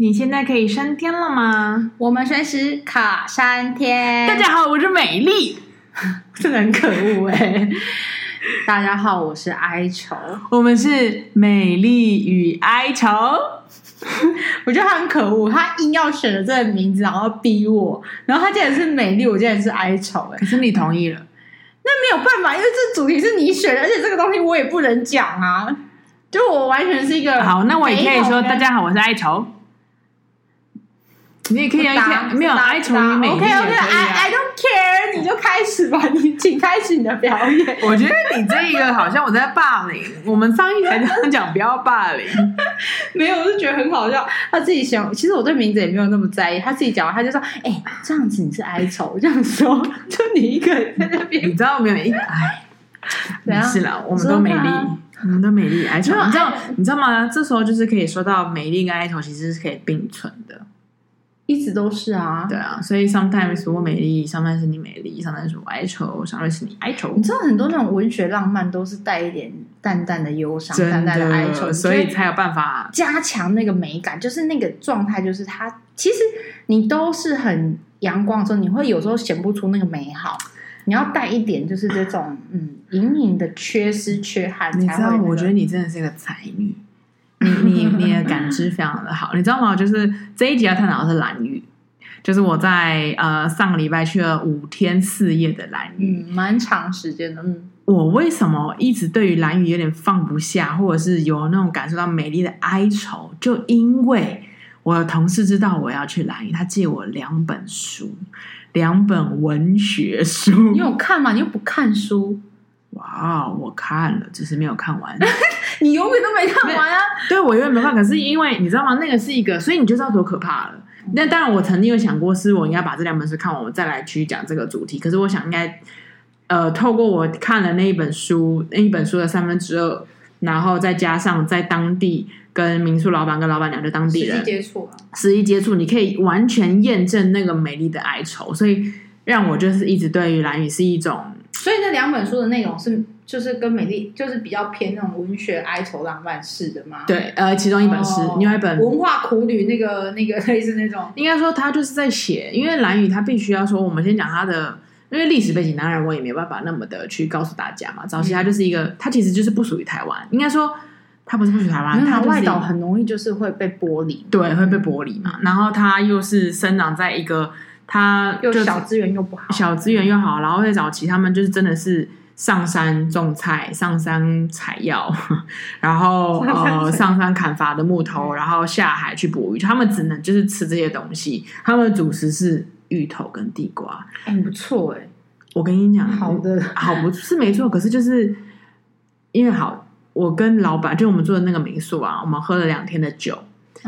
你现在可以升天了吗？我们随时卡山天。大家好，我是美丽，真的很可恶哎！大家好，我是哀愁，我们是美丽与哀愁。我觉得他很可恶，他硬要选了这个名字，然后逼我，然后他竟然是美丽，我竟然是哀愁哎！可是你同意了，那没有办法，因为这主题是你选的，而且这个东西我也不能讲啊。就我完全是一个好，那我也可以说，大家好，我是哀愁。你也可以啊，没有哀愁与美丽 OK OK，I I don't care，你就开始吧，你请开始你的表演。我觉得你这一个好像我在霸凌。我们上一台刚讲不要霸凌，没有，我就觉得很好笑。他自己想，其实我对名字也没有那么在意。他自己讲完，他就说：“哎、欸，这样子你是哀愁，这样说，就你一个人在那边。”你知道没有？哎，没事了，我们都美丽，我们都美丽哀愁。你知道你知道吗？这时候就是可以说到美丽跟哀愁其实是可以并存的。一直都是啊，对啊，所以 sometimes 我美丽，sometimes 是你美丽，sometimes 我哀愁，sometimes 是你哀愁。你知道很多那种文学浪漫都是带一点淡淡的忧伤，淡淡的哀愁，所以才有办法加强那个美感。就是那个状态，就是它其实你都是很阳光的时候，你会有时候显不出那个美好。你要带一点，就是这种嗯隐隐的缺失、缺憾。你知道，我觉得你真的是个才女。你你你的感知非常的好，你知道吗？就是这一集要探讨的是蓝雨，就是我在呃上个礼拜去了五天四夜的蓝雨，嗯，蛮长时间的。嗯，我为什么一直对于蓝雨有点放不下，或者是有那种感受到美丽的哀愁？就因为我的同事知道我要去蓝雨，他借我两本书，两本文学书。你有看吗？你又不看书。哇我看了，只是没有看完。你永远都没看完啊？对，我永远没看。可是因为你知道吗？那个是一个，所以你就知道多可怕了。那当然，我曾经有想过，是我应该把这两本书看完，我再来去讲这个主题。可是我想，应该呃，透过我看了那一本书，那一本书的三分之二，然后再加上在当地跟民宿老板跟老板娘的当地人实际接触，实际接触，你可以完全验证那个美丽的哀愁。所以让我就是一直对于蓝雨是一种。所以那两本书的内容是，就是跟美丽，就是比较偏那种文学哀愁浪漫式的吗？对，呃，其中一本是，另外、哦、一本文化苦旅，那个那个 类似那种。应该说他就是在写，因为蓝雨他必须要说，我们先讲他的，因为历史背景，当然我也没有办法那么的去告诉大家嘛。早期他就是一个，他、嗯、其实就是不属于台湾，应该说他不是不属于台湾，他外岛很容易就是会被剥离，对，会被剥离嘛。然后他又是生长在一个，他又小资源又不好，小资源又好，然后在早期他们就是真的是。上山种菜，上山采药，然后呃上山砍伐的木头，然后下海去捕鱼。他们只能就是吃这些东西。他们的主食是芋头跟地瓜，很不错哎。我跟你讲，好的，好不是没错。可是就是因为好，我跟老板就我们住的那个民宿啊，我们喝了两天的酒。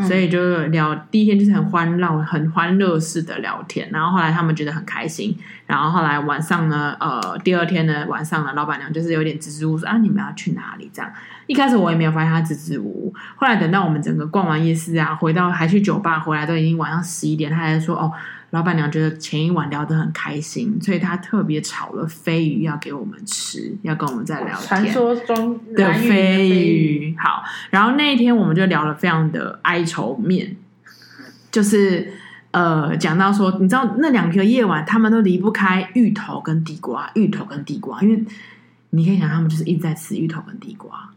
所以就聊第一天就是很欢乐、很欢乐式的聊天，然后后来他们觉得很开心，然后后来晚上呢，呃，第二天呢晚上呢，老板娘就是有点支支吾吾说啊，你们要去哪里？这样一开始我也没有发现他支支吾吾，后来等到我们整个逛完夜市啊，回到还去酒吧，回来都已经晚上十一点，他还说哦。老板娘觉得前一晚聊得很开心，所以她特别炒了飞鱼要给我们吃，要跟我们再聊天。传说中的飞鱼，好。然后那一天我们就聊了非常的哀愁面，就是呃讲到说，你知道那两个夜晚他们都离不开芋头跟地瓜，芋头跟地瓜，因为你可以想他们就是一直在吃芋头跟地瓜。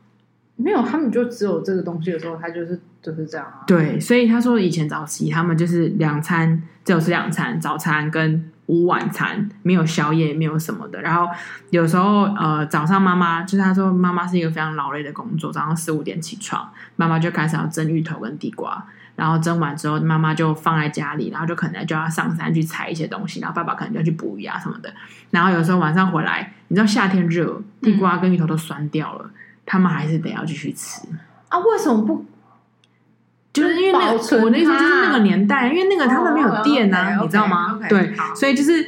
没有，他们就只有这个东西的时候，他就是就是这样啊。对，所以他说以前早期他们就是两餐只有吃两餐，早餐跟午晚餐，没有宵夜，没有什么的。然后有时候呃早上妈妈就是他说妈妈是一个非常劳累的工作，早上四五点起床，妈妈就开始要蒸芋头跟地瓜，然后蒸完之后妈妈就放在家里，然后就可能就要上山去采一些东西，然后爸爸可能就要去捕鱼啊什么的。然后有时候晚上回来，你知道夏天热，地瓜跟芋头都酸掉了。他们还是得要继续吃啊？为什么不？就是因为那个，我那时候就是那个年代，因为那个他们没有电啊，你知道吗？对，所以就是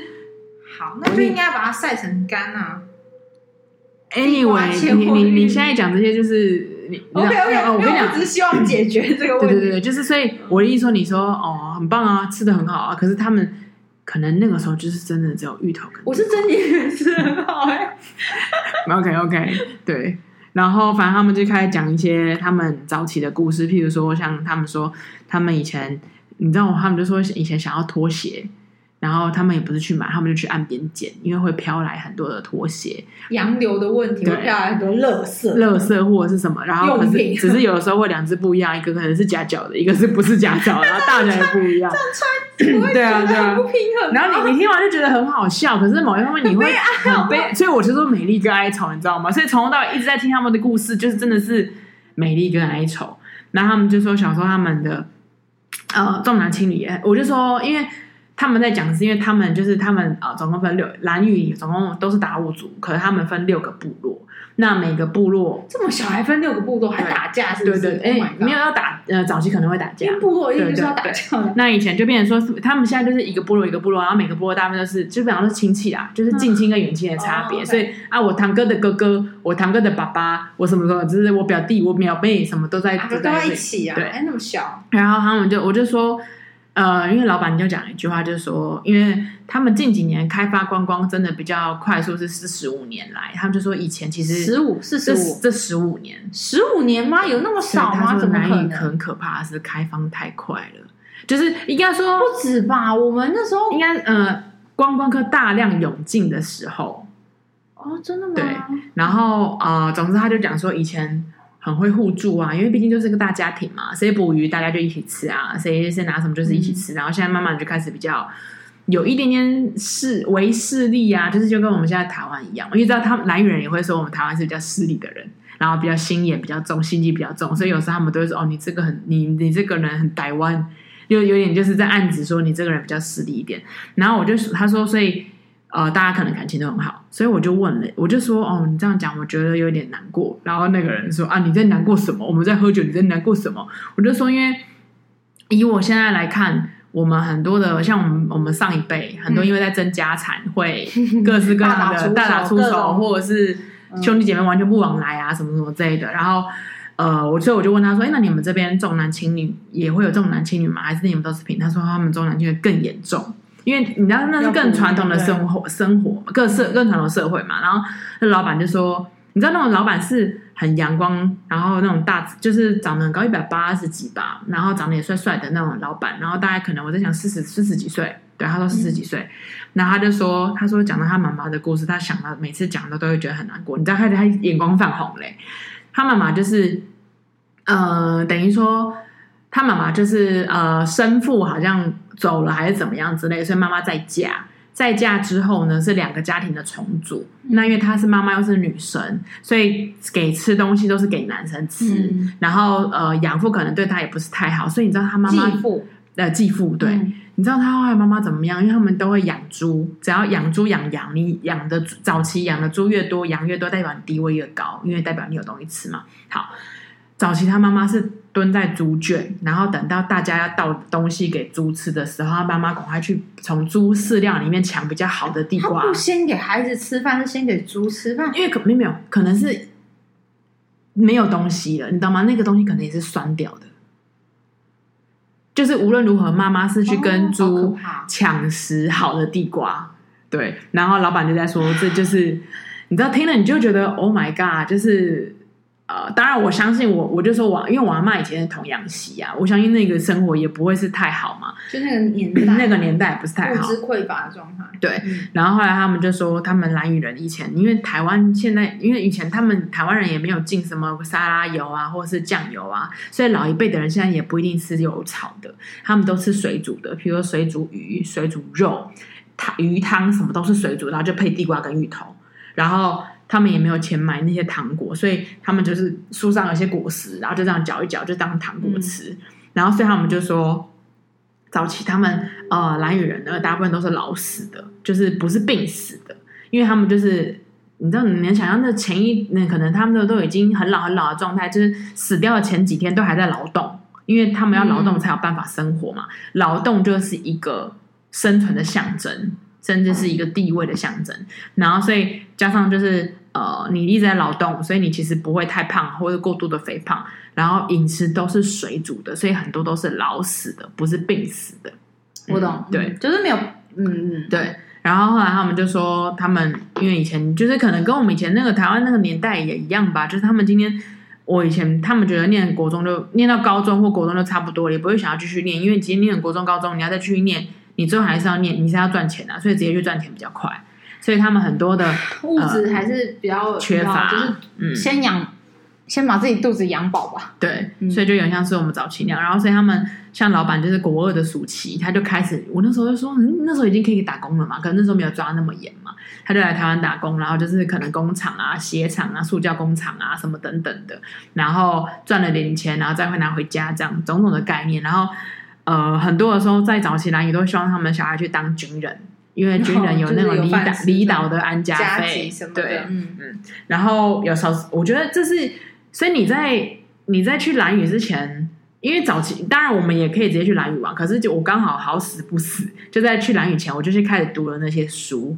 好，那就应该把它晒成干啊。Anyway，你你你现在讲这些就是你 OK OK，我跟你讲，只是希望解决这个问题。对对对，就是所以我的意思说，你说哦，很棒啊，吃的很好啊，可是他们可能那个时候就是真的只有芋头。我是真的吃的很好哎。OK OK，对。然后反正他们就开始讲一些他们早起的故事，譬如说像他们说他们以前，你知道他们就说以前想要脱鞋。然后他们也不是去买，他们就去岸边捡，因为会飘来很多的拖鞋，洋流的问题，会飘来很多垃圾，垃圾或者是什么。然后可是只是有的时候会两只不一样，一个可能是夹脚的，一个是不是夹脚，然后大小也不一样。这样穿 对啊对啊，不平衡。然后你你听完就觉得很好笑，可是某一方面你会很悲，所以我就说美丽跟哀愁，你知道吗？所以从头到尾一直在听他们的故事，就是真的是美丽跟哀愁。然后他们就说小时候他们的呃重男轻女，我就说因为。他们在讲是因为他们就是他们啊、呃，总共分六蓝屿，总共都是达悟族，可是他们分六个部落。那每个部落这么小还分六个部落，还打架是不是？对对，哎、欸，没有要打，呃，早期可能会打架。部落一直就是要打架的。那以前就变成说，他们现在就是一个部落一个部落，然后每个部落大部分都是基本上都是亲戚啊，就是近亲跟远亲的差别。嗯、所以啊，我堂哥的哥哥，我堂哥的爸爸，我什么时候就是我表弟，我表妹什么都在，都在一起啊。对，哎，那么小。然后他们就我就说。呃，因为老板就讲了一句话，就是说，因为他们近几年开发观光真的比较快速，是四十五年来，他们就说以前其实十五四十五这十五年十五年吗？有那么少吗？怎么可能？很可怕，是开放太快了，就是应该说不止吧？我们那时候应该呃，观光客大量涌进的时候，哦，真的吗？对，然后呃，总之他就讲说以前。很会互助啊，因为毕竟就是个大家庭嘛，谁捕鱼大家就一起吃啊，谁谁拿什么就是一起吃，嗯、然后现在慢慢就开始比较有一点点势为势利啊，就是就跟我们现在台湾一样，因为知道他们兰屿人也会说我们台湾是比较势利的人，然后比较心眼比较重，心机比较重，所以有时候他们都会说哦，你这个很你你这个人很台湾，就有点就是在暗指说你这个人比较势利一点，然后我就他说所以。呃，大家可能感情都很好，所以我就问了，我就说，哦，你这样讲，我觉得有点难过。然后那个人说，啊，你在难过什么？我们在喝酒，你在难过什么？我就说，因为以我现在来看，我们很多的，像我们我们上一辈，很多因为在争家产，会各式各样的 大打出手，或者是兄弟姐妹完全不往来啊，什么什么之类的。然后，呃，我所以我就问他说，哎，那你们这边重男轻女也会有重男轻女吗？还是你们都是平？他说他们重男轻女更严重。因为你知道那是更传统的生活，生活各社更传统社会嘛。然后那老板就说：“你知道那种老板是很阳光，然后那种大就是长得很高，一百八十几吧，然后长得也帅帅的那种老板。然后大概可能我在想四十四十几岁，对，他说四十几岁。嗯、然后他就说，他说讲到他妈妈的故事，他想到每次讲到都会觉得很难过。你知道，开始他眼光泛红嘞。他妈妈就是，呃，等于说。”他妈妈就是呃，生父好像走了还是怎么样之类，所以妈妈再嫁。再嫁之后呢，是两个家庭的重组。嗯、那因为她是妈妈又是女生，所以给吃东西都是给男生吃。嗯、然后呃，养父可能对她也不是太好，所以你知道她妈妈继父呃继父对，嗯、你知道她后来妈妈怎么样？因为他们都会养猪，只要养猪养羊，你养的早期养的猪越多，羊越多，代表你地位越高，因为代表你有东西吃嘛。好。早期他妈妈是蹲在猪圈，然后等到大家要倒东西给猪吃的时候，他妈妈赶快去从猪饲料里面抢比较好的地瓜。他不先给孩子吃饭，是先给猪吃饭？因为可没有，可能是没有东西了，你知道吗？那个东西可能也是酸掉的。就是无论如何，妈妈是去跟猪抢食好的地瓜。哦、对，然后老板就在说，这就是你知道，听了你就觉得 Oh my God，就是。呃，当然，我相信我，我就说我，因为我阿妈以前是童养媳啊，我相信那个生活也不会是太好嘛。就那个年代，那个年代不是太好，物资匮乏的状态。对，嗯、然后后来他们就说，他们蓝屿人以前，因为台湾现在，因为以前他们台湾人也没有进什么沙拉油啊，或者是酱油啊，所以老一辈的人现在也不一定吃油炒的，他们都吃水煮的，比如说水煮鱼、水煮肉、汤鱼汤什么都是水煮，然后就配地瓜跟芋头，然后。他们也没有钱买那些糖果，所以他们就是树上有些果实，然后就这样嚼一嚼，就当糖果吃。嗯、然后所以他们就说，早期他们呃蓝雨人呢，大部分都是老死的，就是不是病死的，因为他们就是你知道，你能想象那前一那可能他们都都已经很老很老的状态，就是死掉的前几天都还在劳动，因为他们要劳动才有办法生活嘛，嗯、劳动就是一个生存的象征。甚至是一个地位的象征，然后所以加上就是呃，你一直在劳动，所以你其实不会太胖或者过度的肥胖，然后饮食都是水煮的，所以很多都是老死的，不是病死的。我懂，对，就是没有，嗯嗯，对。然后后来他们就说，他们因为以前就是可能跟我们以前那个台湾那个年代也一样吧，就是他们今天我以前他们觉得念国中就念到高中或国中就差不多了，也不会想要继续念，因为今天念国中高中你要再继续念，你最后还是要念，你是要赚钱啊，所以直接去赚钱比较快。所以他们很多的物质还是比较缺乏，就是先养。嗯先把自己肚子养饱吧。对，所以就有点像是我们早期那样。然后，所以他们像老板就是国二的暑期，他就开始，我那时候就说，嗯，那时候已经可以打工了嘛，可能那时候没有抓那么严嘛。他就来台湾打工，然后就是可能工厂啊、鞋厂啊、塑胶工厂啊什么等等的，然后赚了点钱，然后再会拿回家，这样种种的概念。然后，呃，很多的时候在早期蓝，也都希望他们小孩去当军人，因为军人有那种离岛离岛的安家费，对，嗯嗯。然后有时候我觉得这是。所以你在你在去蓝屿之前，因为早期当然我们也可以直接去蓝屿玩，可是就我刚好好死不死，就在去蓝屿前，我就去开始读了那些书，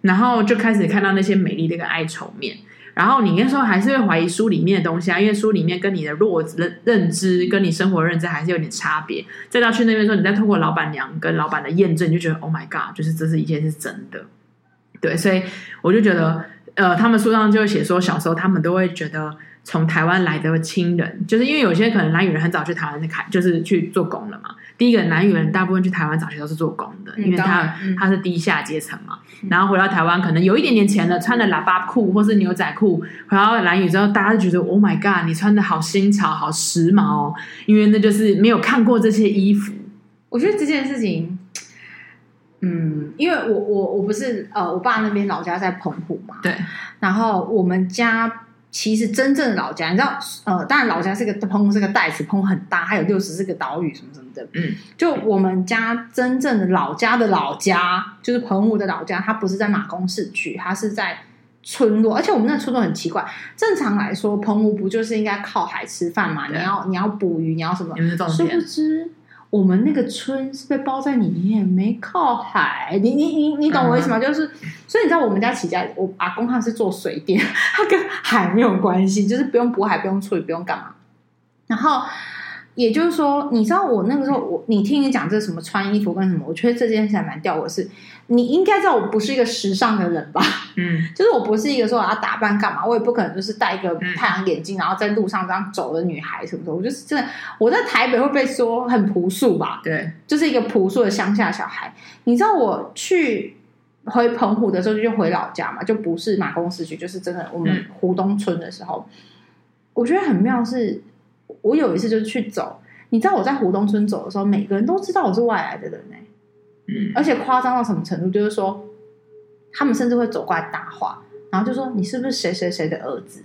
然后就开始看到那些美丽的一个哀愁面，然后你那时候还是会怀疑书里面的东西啊，因为书里面跟你的弱认认知跟你生活认知还是有点差别。再到去那边时候，你再透过老板娘跟老板的验证，你就觉得 Oh my God，就是这是一切是真的。对，所以我就觉得，呃，他们书上就会写说，小时候他们都会觉得。从台湾来的亲人，就是因为有些可能兰屿人很早去台湾的开，就是去做工了嘛。第一个南语人大部分去台湾早期都是做工的，因为他、嗯、他是低下阶层嘛。然后回到台湾，可能有一点点钱了，穿的喇叭裤或是牛仔裤，回到蓝屿之后，大家就觉得 Oh my God，你穿的好新潮，好时髦哦。因为那就是没有看过这些衣服。我觉得这件事情，嗯，因为我我我不是呃，我爸那边老家在澎湖嘛，对，然后我们家。其实真正的老家，你知道，呃，当然老家是个澎湖，是个袋子，澎湖很大，还有六十四个岛屿什么什么的。嗯，就我们家真正的老家的老家，就是澎湖的老家，它不是在马公市区，它是在村落，而且我们那村落很奇怪。正常来说，澎湖不就是应该靠海吃饭嘛？你要你要捕鱼，你要什么？殊不知。我们那个村是被包在里面，没靠海。你你你你懂我意思吗？嗯、就是，所以你知道我们家起家，我阿公他是做水电，他跟海没有关系，就是不用捕海，不用处理，不用干嘛。然后。也就是说，你知道我那个时候，我你听你讲这什么穿衣服跟什么，我觉得这件事还蛮吊我是，你应该知道我不是一个时尚的人吧？嗯，就是我不是一个说我要打扮干嘛，我也不可能就是戴一个太阳眼镜，然后在路上这样走的女孩什么的。我就是真的，我在台北会被说很朴素吧？对，就是一个朴素的乡下小孩。你知道我去回澎湖的时候就回老家嘛，就不是马公市区，就是真的我们湖东村的时候，嗯、我觉得很妙是。我有一次就去走，你知道我在湖东村走的时候，每个人都知道我是外来的人呢、欸。嗯，而且夸张到什么程度？就是说，他们甚至会走过来搭话，然后就说：“你是不是谁谁谁的儿子？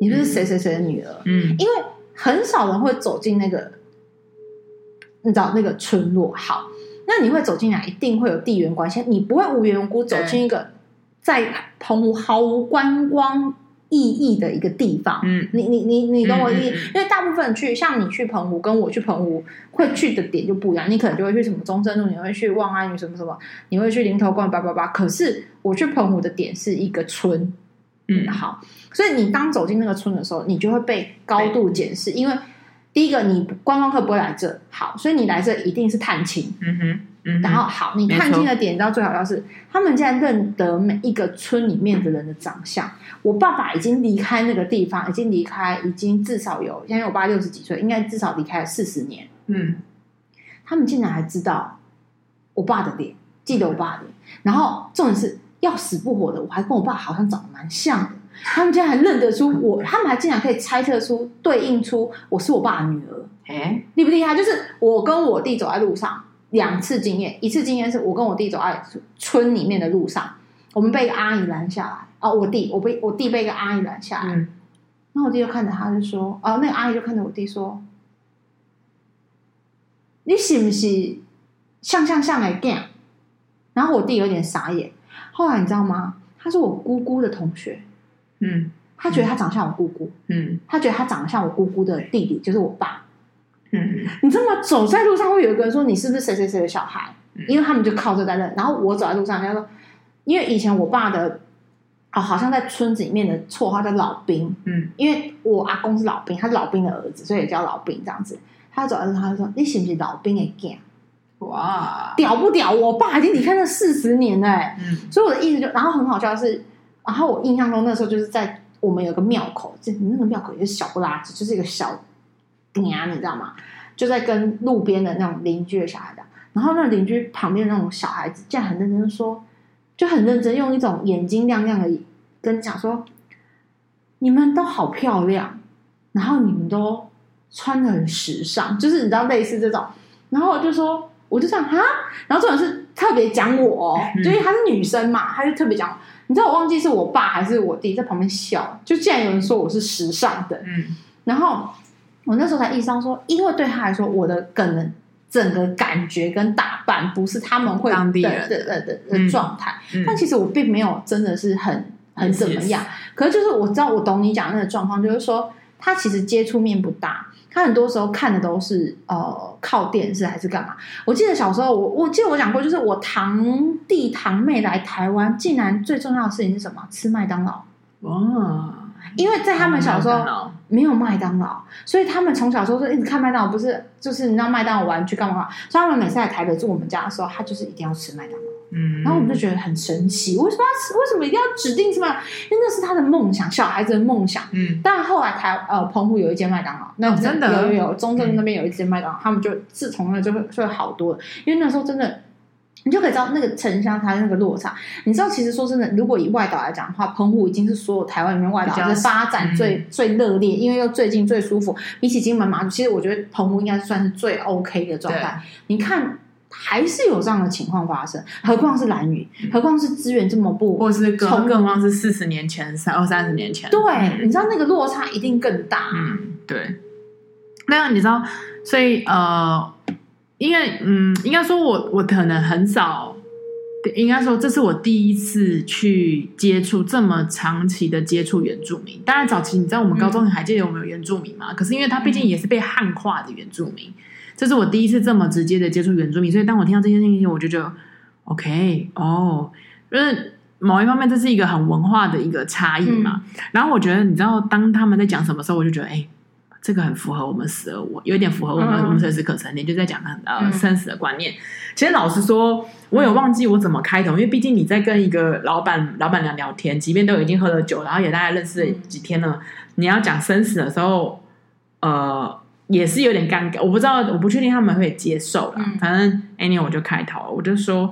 你是不是谁谁谁的女儿？”嗯，因为很少人会走进那个，你知道那个村落。好，那你会走进来，一定会有地缘关系。你不会无缘无故走进一个在澎湖毫无观光。意义的一个地方，嗯，你你你你懂我意思？嗯嗯嗯、因为大部分去，像你去澎湖，跟我去澎湖会去的点就不一样。你可能就会去什么中正路，你会去望安屿什么什么，你会去林头观八八八。可是我去澎湖的点是一个村，嗯，好，所以你当走进那个村的时候，你就会被高度检视，因为第一个你观光客不会来这，好，所以你来这一定是探亲，嗯哼。嗯、然后好，你看清的点，你知道最好要是他们竟然认得每一个村里面的人的长相。我爸爸已经离开那个地方，已经离开，已经至少有，现在我爸六十几岁，应该至少离开了四十年。嗯，他们竟然还知道我爸的脸，记得我爸的脸。然后重点是要死不活的，我还跟我爸好像长得蛮像的。他们竟然还认得出我，他们还竟然可以猜测出、对应出我是我爸的女儿。哎，厉不厉害？就是我跟我弟走在路上。两次经验，一次经验是我跟我弟走在村里面的路上，我们被一个阿姨拦下来。哦，我弟，我被我弟被一个阿姨拦下来。嗯，然后我弟就看着他，就说：“哦，那个阿姨就看着我弟说，你是不是像像像来干？”然后我弟有点傻眼。后来你知道吗？他是我姑姑的同学。嗯，他觉得他长得像我姑姑。嗯，他觉得他长得像我姑姑的弟弟，就是我爸。嗯，你知道吗？走在路上会有一个人说，你是不是谁谁谁的小孩？因为他们就靠这在认。然后我走在路上，人家说，因为以前我爸的啊、哦，好像在村子里面的绰号叫老兵。嗯，因为我阿公是老兵，他是老兵的儿子，所以也叫老兵这样子。他走在路上，他就说：“你是不是老兵的囝？”哇，屌不屌？我爸已经离开了四十年了，欸，嗯，所以我的意思就，然后很好笑的是，然后我印象中那时候就是在我们有个庙口，就那个庙口也是小不拉几，就是一个小店，你知道吗？就在跟路边的那种邻居的小孩的，然后那邻居旁边的那种小孩子，竟然很认真说，就很认真用一种眼睛亮亮的跟你讲说，你们都好漂亮，然后你们都穿的很时尚，就是你知道类似这种，然后我就说。我就这样哈，然后这种是特别讲我，就因为她是女生嘛，她就特别讲。你知道我忘记是我爸还是我弟在旁边笑，就竟然有人说我是时尚的，嗯，然后我那时候才意识到说，因为对他来说，我的可能整个感觉跟打扮不是他们会的的的的的状态，嗯嗯、但其实我并没有真的是很很怎么样，可是就是我知道我懂你讲的那个状况，就是说他其实接触面不大。他很多时候看的都是呃靠电视还是干嘛？我记得小时候我我记得我讲过，就是我堂弟堂妹来台湾，竟然最重要的事情是什么？吃麦当劳。哇！因为在他们小时候没有麦当劳，所以他们从小时候就一直看麦当劳，不是就是你知道麦当劳玩具干嘛？所以他们每次来台北住我们家的时候，他就是一定要吃麦当劳。嗯，然后我们就觉得很神奇，为什么要吃？为什么一定要指定吃麦？因为那是他的梦想，小孩子的梦想。嗯，但后来台呃澎湖有一间麦当劳，那真的有有有中正那边有一间麦当劳，他们就自从那就会就会好多了，因为那时候真的，你就可以知道那个城乡它那个落差。你知道，其实说真的，如果以外岛来讲的话，澎湖已经是所有台湾里面外岛的发展最最热烈，因为又最近最舒服。比起金门马祖，其实我觉得澎湖应该算是最 OK 的状态。你看。还是有这样的情况发生，何况是兰屿，何况是资源这么不，或是更更何况是四十年前、三二三十年前，对，你知道那个落差一定更大。嗯，对。那样你知道，所以呃，因为嗯，应该说我我可能很少，应该说这是我第一次去接触这么长期的接触原住民。当然早期你知道我们高中还记得我们有原住民嘛？嗯、可是因为他毕竟也是被汉化的原住民。这是我第一次这么直接的接触原住民，所以当我听到这些信息，我就觉得 OK 哦，就是某一方面这是一个很文化的一个差异嘛。嗯、然后我觉得，你知道，当他们在讲什么时候，我就觉得，哎，这个很符合我们死而我，有点符合我们、嗯、我们生死可成年，就在讲呃生死的观念。其实老实说，我有忘记我怎么开头，因为毕竟你在跟一个老板老板娘聊天，即便都已经喝了酒，然后也大概认识了几天了，你要讲生死的时候，呃。也是有点尴尬，我不知道，我不确定他们会接受啦。嗯、反正 anyway 我就开头，我就说，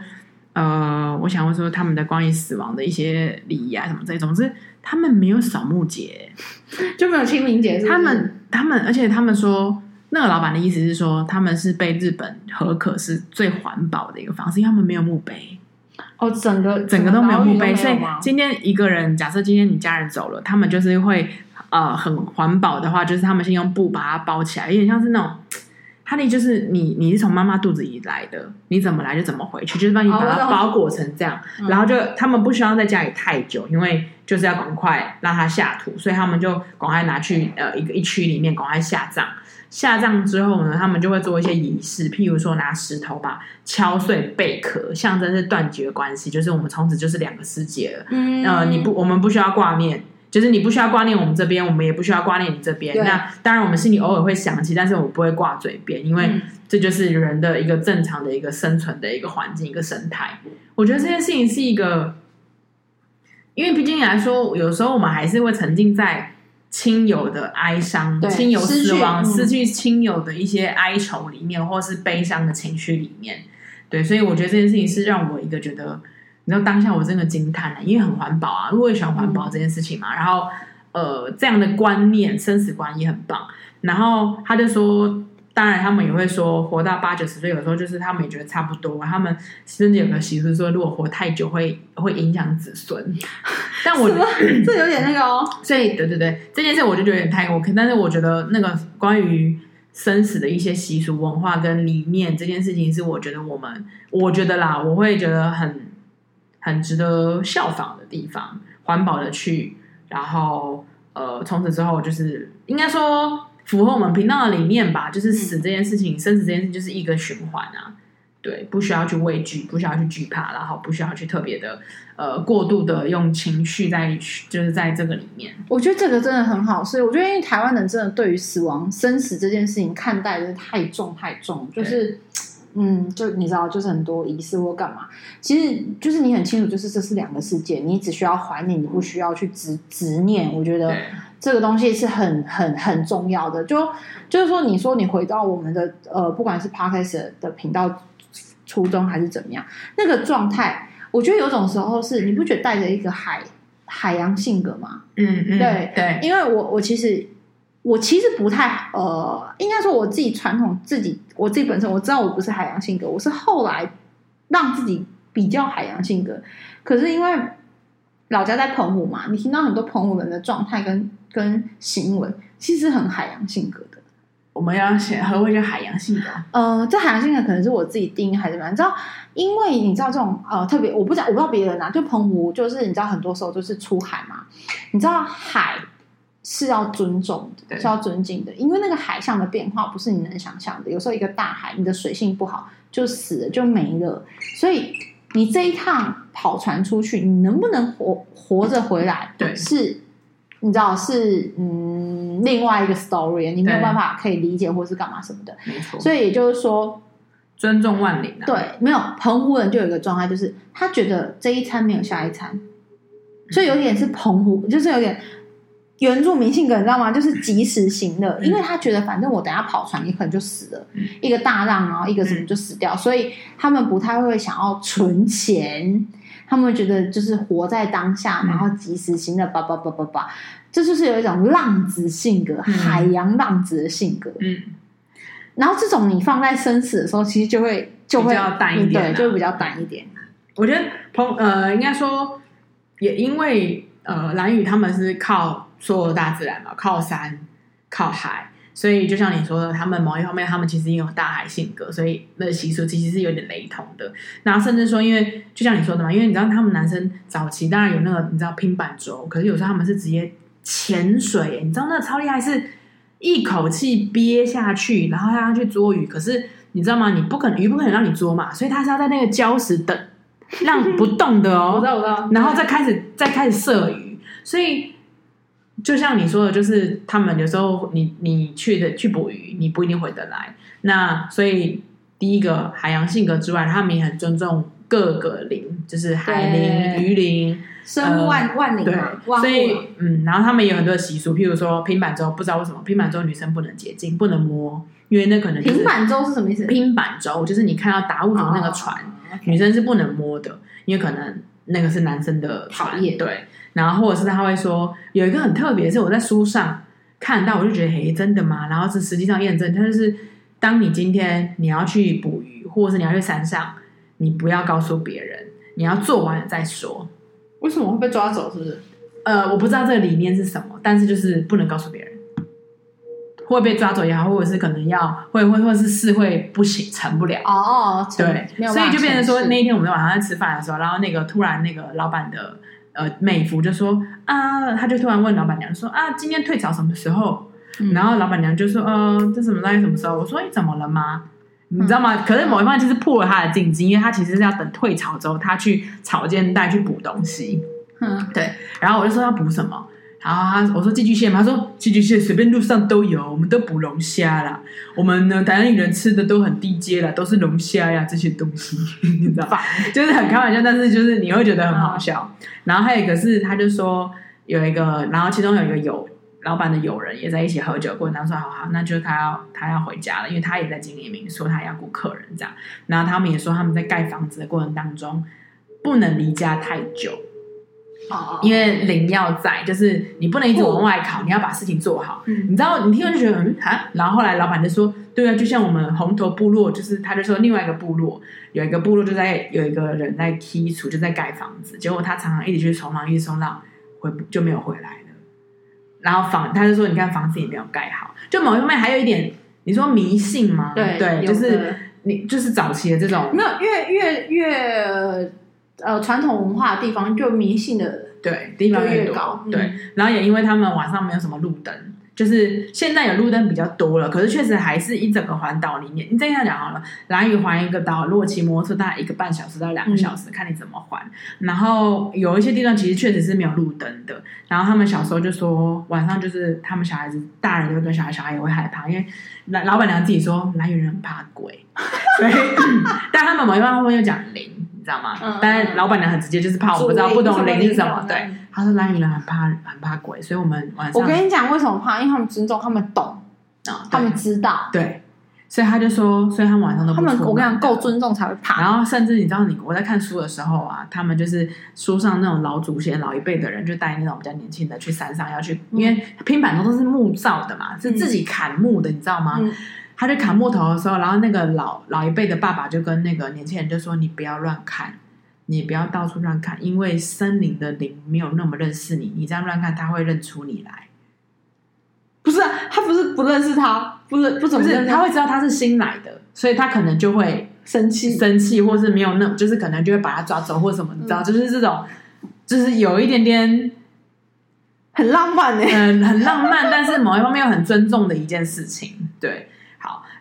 呃，我想问说他们的关于死亡的一些礼仪啊什么这种，总之他们没有扫墓节，就没有清明节。他们他们，而且他们说，那个老板的意思是说，他们是被日本核可是最环保的一个方式，因为他们没有墓碑。哦，整个整个都没有墓碑，所以今天一个人，假设今天你家人走了，他们就是会。呃，很环保的话，就是他们先用布把它包起来，有点像是那种，哈利就是你，你是从妈妈肚子里来的，你怎么来就怎么回去，就是帮你把它包裹成这样，哦、然后就他们不需要在家里太久，因为就是要赶快让他下土，所以他们就赶快拿去呃一个一区里面赶快下葬，下葬之后呢，他们就会做一些仪式，譬如说拿石头把敲碎贝壳，象征是断绝关系，就是我们从此就是两个世界了，嗯，呃，你不，我们不需要挂念。就是你不需要挂念我们这边，我们也不需要挂念你这边。那当然，我们心里偶尔会想起，但是我不会挂嘴边，因为这就是人的一个正常的一个生存的一个环境，一个生态。我觉得这件事情是一个，因为毕竟来说，有时候我们还是会沉浸在亲友的哀伤、亲友死亡、失去亲友的一些哀愁里面，或是悲伤的情绪里面。对，所以我觉得这件事情是让我一个觉得。你知道当下我真的惊叹了，因为很环保啊，我也喜欢环保这件事情嘛。嗯、然后，呃，这样的观念，生死观也很棒。然后他就说，当然他们也会说，活到八九十岁，有时候就是他们也觉得差不多。他们甚至有个习俗说，如果活太久会会影响子孙。但我 这有点那个哦。所以，对对对，这件事我就觉得有点太过分。但是我觉得那个关于生死的一些习俗文化跟理念，这件事情是我觉得我们，我觉得啦，我会觉得很。很值得效仿的地方，环保的去，然后呃，从此之后就是应该说符合我们频道的理念吧，就是死这件事情，嗯、生死这件事就是一个循环啊，对，不需要去畏惧，不需要去惧怕，然后不需要去特别的呃过度的用情绪在就是在这个里面。我觉得这个真的很好，所以我觉得因为台湾人真的对于死亡生死这件事情看待的太重太重，就是。嗯，就你知道，就是很多仪式或干嘛，其实就是你很清楚，就是这是两个世界，你只需要怀念，你不需要去执执念。我觉得这个东西是很很很重要的。就就是说，你说你回到我们的呃，不管是 Podcast 的频道初衷还是怎么样，那个状态，我觉得有种时候是你不觉得带着一个海海洋性格吗？嗯嗯，对对，因为我我其实。我其实不太呃，应该说我自己传统自己我自己本身我知道我不是海洋性格，我是后来让自己比较海洋性格。可是因为老家在澎湖嘛，你听到很多澎湖人的状态跟跟行为，其实很海洋性格的。我们要写何谓叫海洋性格？呃，这海洋性格可能是我自己定义还是怎么样？你知道，因为你知道这种呃特别，我不知道我不知道别人啊，就澎湖就是你知道很多时候就是出海嘛，你知道海。是要尊重的，是要尊敬的，因为那个海象的变化不是你能想象的。有时候一个大海，你的水性不好，就死了，就没了。所以你这一趟跑船出去，你能不能活活着回来？对，是，你知道是嗯，另外一个 story，你没有办法可以理解或是干嘛什么的。没错。所以也就是说，尊重万灵啊。对，没有澎湖人就有一个状态，就是他觉得这一餐没有下一餐，所以有点是澎湖，就是有点。原住民性格你知道吗？就是及时行乐，嗯、因为他觉得反正我等下跑船，你可能就死了，嗯、一个大浪，然后一个什么就死掉，嗯、所以他们不太会想要存钱，他们会觉得就是活在当下，然后及时行乐，叭叭叭叭叭，这就是有一种浪子性格，嗯、海洋浪子的性格。嗯，然后这种你放在生死的时候，其实就会就会比较淡一点，对，就会比较淡一点。我觉得朋呃，应该说也因为呃，蓝宇他们是靠。所有大自然嘛，靠山靠海，所以就像你说的，他们某一方面，他们其实也有大海性格，所以那习俗其实是有点雷同的。然后甚至说，因为就像你说的嘛，因为你知道他们男生早期当然有那个你知道拼板舟，可是有时候他们是直接潜水，你知道那个超厉害，是一口气憋下去，然后他要去捉鱼。可是你知道吗？你不可能鱼不可能让你捉嘛，所以他是要在那个礁石等，让不动的哦，我知道我知道，然后再开始再开始射鱼，所以。就像你说的，就是他们有时候你你去的去捕鱼，你不一定回得来。那所以第一个海洋性格之外，他们也很尊重各个灵，就是海灵、鱼灵、生物万万灵。对，所以嗯，然后他们也有很多习俗，譬如说平板舟，不知道为什么平板舟女生不能接近，不能摸，因为那可能平板舟是什么意思？平板舟就是你看到达悟族那个船，女生是不能摸的，因为可能那个是男生的船。对。然后，或者是他会说有一个很特别，是我在书上看到，我就觉得，嘿，真的吗？然后是实际上验证，它就是当你今天你要去捕鱼，或者是你要去山上，你不要告诉别人，你要做完了再说。为什么会被抓走？是不是？呃，我不知道这个理念是什么，但是就是不能告诉别人，会被抓走也好，或者是可能要会会或者是事会不行成不了哦。对，所以就变成说那一天我们在晚上在吃饭的时候，然后那个突然那个老板的。呃，美服就说啊，他就突然问老板娘说啊，今天退潮什么时候？嗯、然后老板娘就说呃，这什么东西什么时候？我说你怎么了吗？嗯、你知道吗？可是某一方面其实破了他的禁忌，因为他其实是要等退潮之后，他去草间带去补东西。嗯，对。然后我就说要补什么？然后他我说寄居蟹嘛，他说寄居蟹随便路上都有，我们都捕龙虾啦。我们呢，台湾人吃的都很低阶啦，都是龙虾呀这些东西，你知道吧？就是很开玩笑，但是就是你会觉得很好笑。嗯、然后还有一个是，他就说有一个，然后其中有一个友老板的友人也在一起喝酒过，然后说好好，那就是他要他要回家了，因为他也在经营民宿，他要顾客人这样。然后他们也说他们在盖房子的过程当中不能离家太久。因为灵要在，就是你不能一直往外考，你要把事情做好。嗯、你知道，你听完就觉得嗯哈，然后后来老板就说，对啊，就像我们红头部落，就是他就说另外一个部落有一个部落就在有一个人在剔除，就在盖房子，结果他常常一直去冲浪，一直冲浪回就没有回来了。然后房他就说，你看房子也没有盖好，就某一方面还有一点，你说迷信吗？对对，就是你就是早期的这种，没有越越越。呃，传统文化的地方就迷信的对地方越高，嗯、对，然后也因为他们晚上没有什么路灯，就是现在有路灯比较多了，可是确实还是一整个环岛里面。你这样讲好了，蓝屿环一个岛，如果骑摩托车大概一个半小时到两个小时，嗯、看你怎么环。然后有一些地段其实确实是没有路灯的。然后他们小时候就说，晚上就是他们小孩子，大人就跟小孩，小孩也会害怕，因为老老板娘自己说蓝屿人很怕鬼，所以 但他们某一方面又讲灵。你知道吗？嗯、但是老板娘很直接，就是怕我不知道不懂灵是什么。对，他说兰屿人很怕很怕鬼，所以我们晚上。我跟你讲为什么怕，因为他们尊重，他们懂啊，他们知道。对，所以他就说，所以他们晚上都不。他们我跟你讲，够尊重才会怕。然后甚至你知道，你我在看书的时候啊，他们就是书上那种老祖先、老一辈的人，就带那种比较年轻的去山上要去，因为拼板都是木造的嘛，是自己砍木的，你知道吗？嗯他在砍木头的时候，然后那个老老一辈的爸爸就跟那个年轻人就说：“你不要乱砍，你不要到处乱砍，因为森林的灵没有那么认识你，你这样乱砍，他会认出你来。”不是啊，他不是不认识他，不是不怎么认识他，他会知道他是新来的，所以他可能就会生气，生气，或是没有那，就是可能就会把他抓走或什么，你知道，就是这种，就是有一点点很浪漫的，嗯，很浪漫，但是某一方面又很尊重的一件事情，对。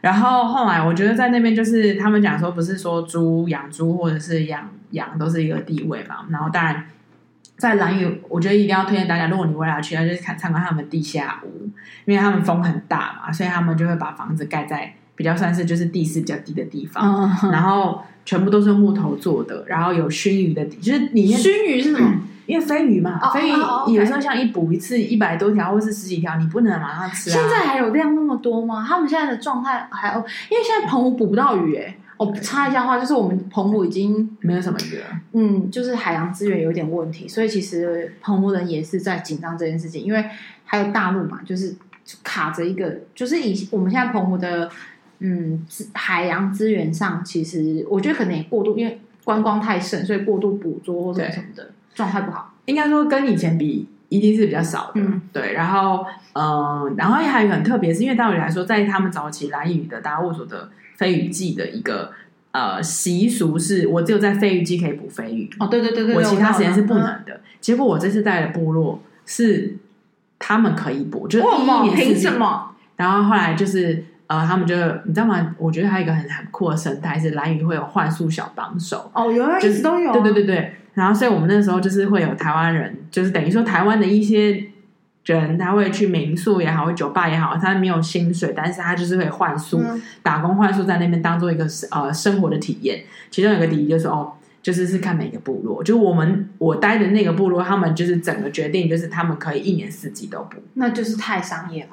好，然后后来我觉得在那边就是他们讲说，不是说猪养猪或者是养羊都是一个地位嘛。然后当然在兰屿，我觉得一定要推荐大家，如果你未来去，就是看参观他们地下屋，因为他们风很大嘛，所以他们就会把房子盖在比较算是就是地势比较低的地方，嗯、然后全部都是用木头做的，然后有熏鱼的底，就是里面熏鱼是什么？嗯因为飞鱼嘛，飞鱼有时候像一捕一次一百多条，或是十几条，你不能马上吃啊。现在还有量那么多吗？他们现在的状态还有，因为现在澎湖捕不到鱼诶。我插一下话，就是我们澎湖已经没有什么鱼了。嗯，就是海洋资源有点问题，所以其实澎湖人也是在紧张这件事情。因为还有大陆嘛，就是卡着一个，就是以我们现在澎湖的嗯海洋资源上，其实我觉得可能也过度，因为观光太盛，所以过度捕捉或者什么的。状态不好，应该说跟以前比，一定是比较少的。嗯，对。然后，嗯、呃，然后还有很特别，是因为道理来说，在他们早期蓝雨的达悟族的飞鱼季的一个呃习俗是，我只有在飞鱼季可以捕飞鱼。哦，对对对对，我其他时间是不能的。嗯、结果我这次带的部落是他们可以捕，就是第一凭什么？然后后来就是呃，他们就你知道吗？我觉得还有一个很很酷的生态是蓝鱼会有幻术小帮手。哦，有啊，一直都有、啊。对对对对。然后，所以我们那时候就是会有台湾人，就是等于说台湾的一些人，他会去民宿也好，或酒吧也好，他没有薪水，但是他就是会换宿，嗯、打工换宿在那边当做一个呃生活的体验。其中有一个第一就是哦，就是是看每个部落，就我们我待的那个部落，他们就是整个决定就是他们可以一年四季都不，那就是太商业了。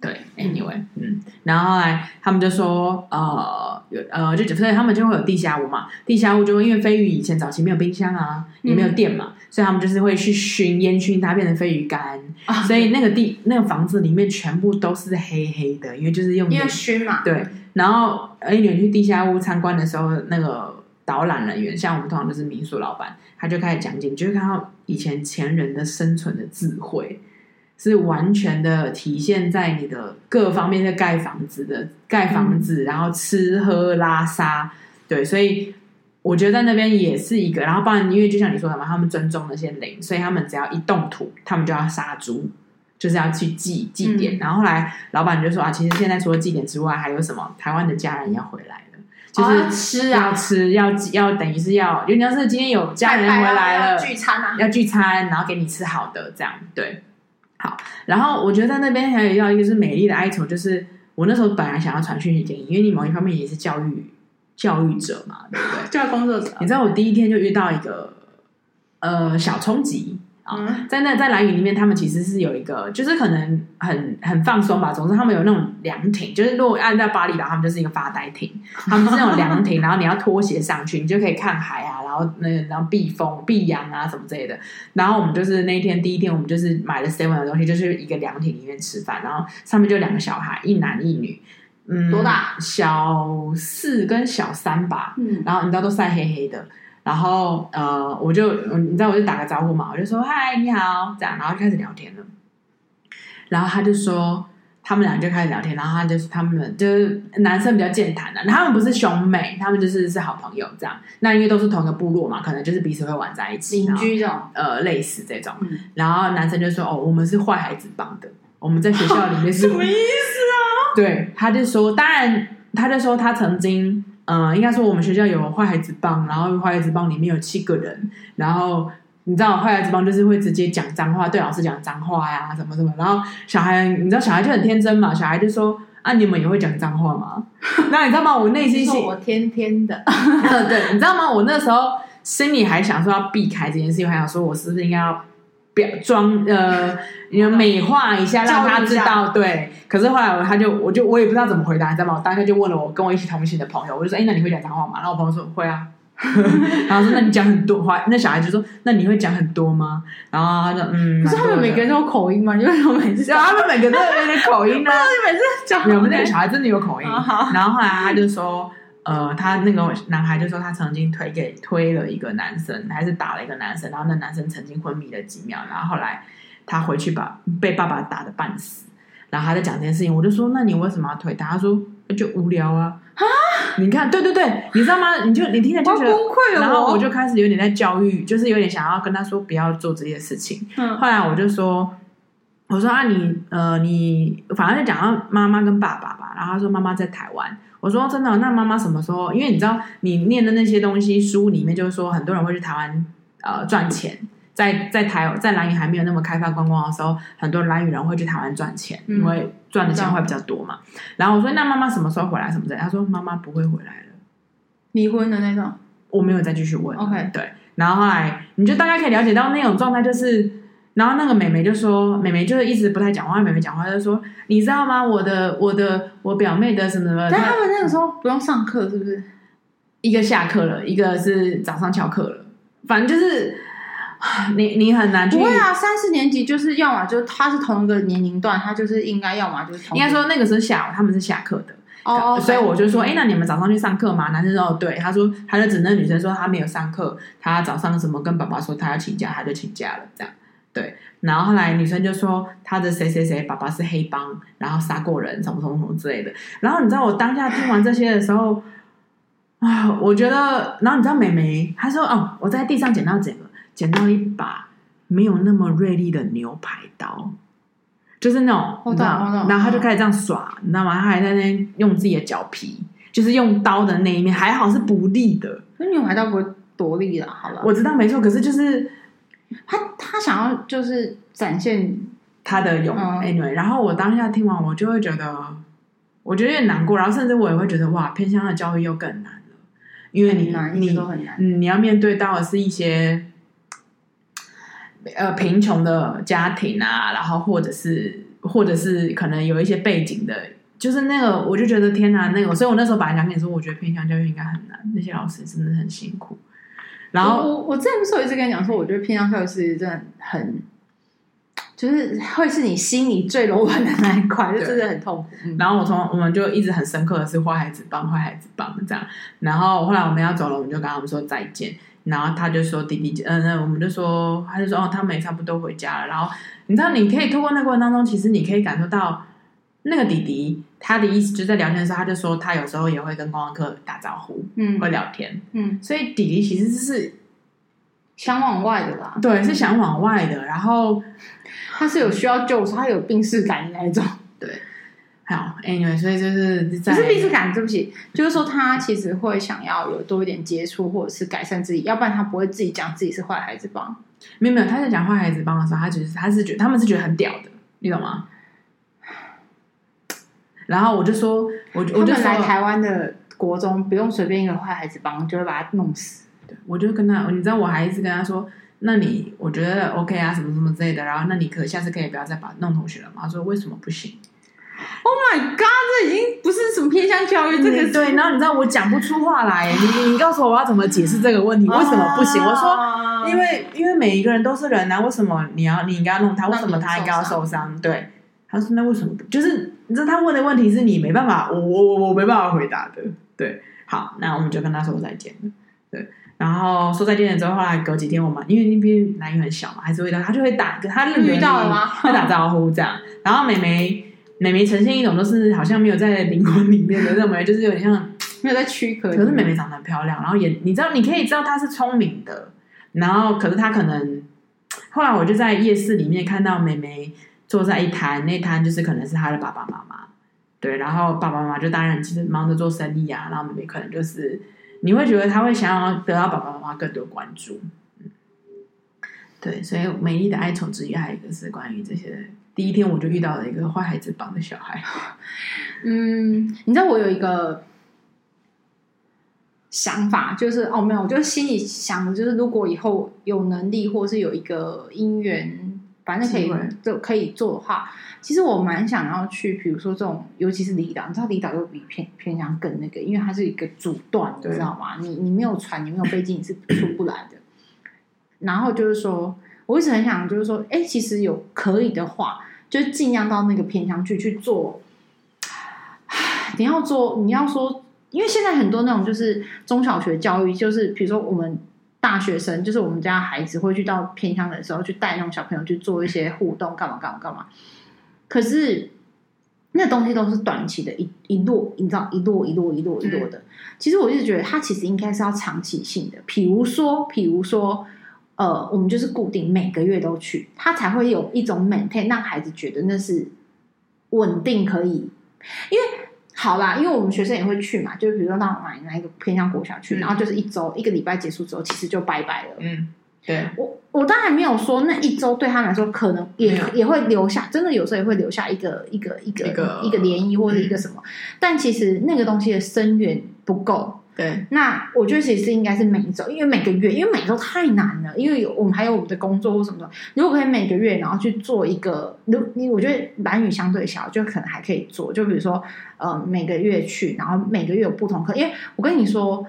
对，anyway，嗯，然后后来他们就说，呃，有呃，就所以他们就会有地下屋嘛，地下屋就会因为飞鱼以前早期没有冰箱啊，也没有电嘛，嗯、所以他们就是会去熏烟熏它变成飞鱼干，啊、所以那个地那个房子里面全部都是黑黑的，因为就是用因为熏嘛，对，然后而你去地下屋参观的时候，那个导览人员，像我们通常都是民宿老板，他就开始讲解，你就会看到以前前人的生存的智慧。是完全的体现在你的各方面的盖房子的盖房子，然后吃喝拉撒，对，所以我觉得在那边也是一个。然后，当然，因为就像你说的嘛，他们尊重那些灵，所以他们只要一动土，他们就要杀猪，就是要去祭祭典。嗯、然后后来老板就说啊，其实现在除了祭典之外，还有什么？台湾的家人要回来了，就是吃啊，要吃，要要等于是要，因为要是今天有家人回来了，聚餐啊，要聚餐，然后给你吃好的，这样对。好，然后我觉得在那边还有要一个是美丽的哀愁，就是我那时候本来想要传讯息给你，因为你某一方面也是教育教育者嘛，对不对？教育工作者。你知道我第一天就遇到一个呃小冲击。嗯、在那在蓝屿里面，他们其实是有一个，就是可能很很放松吧。总之，他们有那种凉亭，就是如果按照巴厘岛，他们就是一个发呆亭。他们是那种凉亭，然后你要脱鞋上去，你就可以看海啊，然后那然后避风避阳啊什么之类的。然后我们就是那一天第一天，我们就是买了 seven 的东西，就是一个凉亭里面吃饭，然后上面就两个小孩，一男一女，嗯，多大？小四跟小三吧。嗯，然后你知道都晒黑黑的。然后呃，我就你知道，我就打个招呼嘛，我就说嗨，你好，这样，然后就开始聊天了。然后他就说，他们俩就开始聊天，然后他就是他们就是男生比较健谈的，他们不是兄妹，他们就是是好朋友这样。那因为都是同一个部落嘛，可能就是彼此会玩在一起，邻居这种，呃，类似这种。然后男生就说，哦，我们是坏孩子帮的。我们在学校里面是 什么意思啊？对，他就说，当然，他就说他曾经，嗯、呃，应该说我们学校有坏孩子帮，然后坏孩子帮里面有七个人，然后你知道坏孩子帮就是会直接讲脏话，对老师讲脏话呀，什么什么，然后小孩，你知道小孩就很天真嘛，小孩就说啊，你们也会讲脏话吗？那你知道吗？我内心说我天天的，对，你知道吗？我那时候心里还想说要避开这件事情，还想说我是不是应该要。表装呃，你美化一下，让他知道对。可是后来我他就我就我也不知道怎么回答，你知道吗？我当下就问了我跟我一起同行的朋友，我就说：“哎，那你会讲脏话吗？”然后我朋友说：“会啊。”然后说：“那你讲很多话。”那小孩就说：“那你会讲很多吗？”然后他说：“嗯。”可是他们每个人都有口音吗？因为我每次他们每个都有点口音 呢。你每次讲，我们那个小孩真的有口音。然后后来他就说。呃，他那个男孩就说他曾经推给推了一个男生，还是打了一个男生，然后那男生曾经昏迷了几秒，然后后来他回去把被爸爸打的半死，然后他在讲这件事情，我就说，那你为什么要推他？他说就无聊啊。啊，你看，对对对，你知道吗？你就你听着就觉得崩溃了，然后我就开始有点在教育，就是有点想要跟他说不要做这些事情。嗯，后来我就说，我说啊你，你呃你反正就讲到妈妈跟爸爸吧，然后他说妈妈在台湾。我说真的，那妈妈什么时候？因为你知道，你念的那些东西书里面就是说，很多人会去台湾呃赚钱，在在台在兰屿还没有那么开发观光的时候，很多兰屿人会去台湾赚钱，嗯、因为赚的钱会比较多嘛。然后我说，那妈妈什么时候回来？什么的？他说妈妈不会回来了，离婚的那种。我没有再继续问。OK，对。然后后来你就大概可以了解到那种状态，就是。然后那个妹妹就说，妹妹就是一直不太讲话。妹妹讲话就说，你知道吗？我的、我的、我表妹的什么什么。但他们那个时候不用上课，是不是？一个下课了，一个是早上翘课了。反正就是你你很难去。不会啊，三四年级就是要么就他是同一个年龄段，他就是应该要么就是同。应该说那个时候下午他们是下课的哦，所以我就说，哎，那你们早上去上课吗？男生说哦对，他说他就指那女生说他没有上课，他早上什么跟爸爸说他要请假，他就请假了，这样。对，然后后来女生就说她的谁谁谁爸爸是黑帮，然后杀过人，什么什么什么之类的。然后你知道我当下听完这些的时候，啊，我觉得，然后你知道美眉她说哦，我在地上捡到捡了，捡到一把没有那么锐利的牛排刀，就是那种，你知道，然后她就开始这样耍，你知道吗？她还在那用自己的脚皮，就是用刀的那一面，还好是不利的。那牛排刀不会多利了，好了，我知道没错，可是就是。他他想要就是展现他的勇，anyway，然后我当下听完，我就会觉得，我觉得有点难过，然后甚至我也会觉得，哇，偏向的教育又更难了，因为你你都很难，嗯，你要面对到的是一些呃贫穷的家庭啊，然后或者是或者是可能有一些背景的，就是那个，我就觉得天哪，那个，所以我那时候本来想跟你说，我觉得偏向教育应该很难，那些老师真的很辛苦。然后我我之前不是有一直跟你讲说，我觉得偏向教育是真的很，就是会是你心里最柔软的那一块，就真的很痛苦。嗯、然后我从我们就一直很深刻的是坏孩子帮坏孩子帮这样。然后后来我们要走了，我们就跟他们说再见。然后他就说弟弟，嗯，那我们就说，他就说哦，他们也差不多回家了。然后你知道，你可以透过那个过程当中，其实你可以感受到那个弟弟他的意思，就在聊天的时候，他就说他有时候也会跟观光客打招呼，嗯，会聊天，嗯，所以弟弟其实是想往外的啦，对，是想往外的。然后他是有需要救，他有病识感的那一种，对。好，Anyway，所以就是在不是病识感，对不起，就是说他其实会想要有多一点接触，或者是改善自己，要不然他不会自己讲自己是坏孩子帮。没有没有，他在讲坏孩子帮的时候，他只是他是觉得他们是觉得很屌的，你懂吗？然后我就说，我我就来台湾的国中，不用随便一个坏孩子帮，就会把他弄死。对，我就跟他，你知道，我还一直跟他说，那你我觉得 OK 啊，什么什么之类的。然后，那你可下次可以不要再把弄同学了吗？他说为什么不行？Oh my god，这已经不是什么偏向教育，这个对。然后你知道我讲不出话来，你你告诉我我要怎么解释这个问题？为什么不行？我说，因为因为每一个人都是人啊，为什么你要你应该要弄他？为什么他应该要受伤？对。他说：“那为什么不？就是你知道他问的问题是你没办法，我我我我没办法回答的。对，好，那我们就跟他说再见了。对，然后说再见了之后，后来隔几天我们因为那边兰屿很小嘛，还是会到他就会打，他遇到了吗？会打招呼这样。然后美眉美眉呈现一种都是好像没有在灵魂里面的那种，就是有点像没有在躯壳。可是美眉长得很漂亮，然后也你知道，你可以知道她是聪明的。然后可是她可能后来我就在夜市里面看到美眉。”坐在一摊，那摊就是可能是他的爸爸妈妈，对，然后爸爸妈妈就当然其实忙着做生意啊，然后妹妹可能就是你会觉得他会想要得到爸爸妈妈更多关注，嗯，对，所以美丽的哀愁之一还有一个是关于这些。第一天我就遇到了一个坏孩子帮的小孩，嗯，你知道我有一个想法，就是哦没有，我就心里想就是如果以后有能力或是有一个姻缘。反正可以就可以做的话，其实我蛮想要去，比如说这种，尤其是离岛，你知道离岛又比偏偏乡更那个，因为它是一个阻断，你知道吗？你你没有船，你没有飞机，你是出不来的。然后就是说，我一直很想，就是说，哎，其实有可以的话，就尽量到那个偏乡去去做。你要做，你要说，因为现在很多那种就是中小学教育，就是比如说我们。大学生就是我们家孩子会去到偏乡的时候，去带那种小朋友去做一些互动，干嘛干嘛干嘛。可是那东西都是短期的，一一落，你知道，一落一落一落一落的。其实我一直觉得，它其实应该是要长期性的。比如说，比如说，呃，我们就是固定每个月都去，它才会有一种 maintain，让孩子觉得那是稳定可以，因为。好啦，因为我们学生也会去嘛，就是比如说到哪哪一个偏向国小去，嗯、然后就是一周一个礼拜结束之后，其实就拜拜了。嗯，对。我我当然没有说那一周对他们来说可能也也会留下，真的有时候也会留下一个一个一个一个，一个涟漪或者一个什么，嗯、但其实那个东西的深远不够。对，那我觉得其实应该是每周，因为每个月，因为每周太难了，因为有我们还有我们的工作或什么的。如果可以每个月，然后去做一个，如你我觉得蓝雨相对小，就可能还可以做。就比如说，呃，每个月去，然后每个月有不同课。因为我跟你说，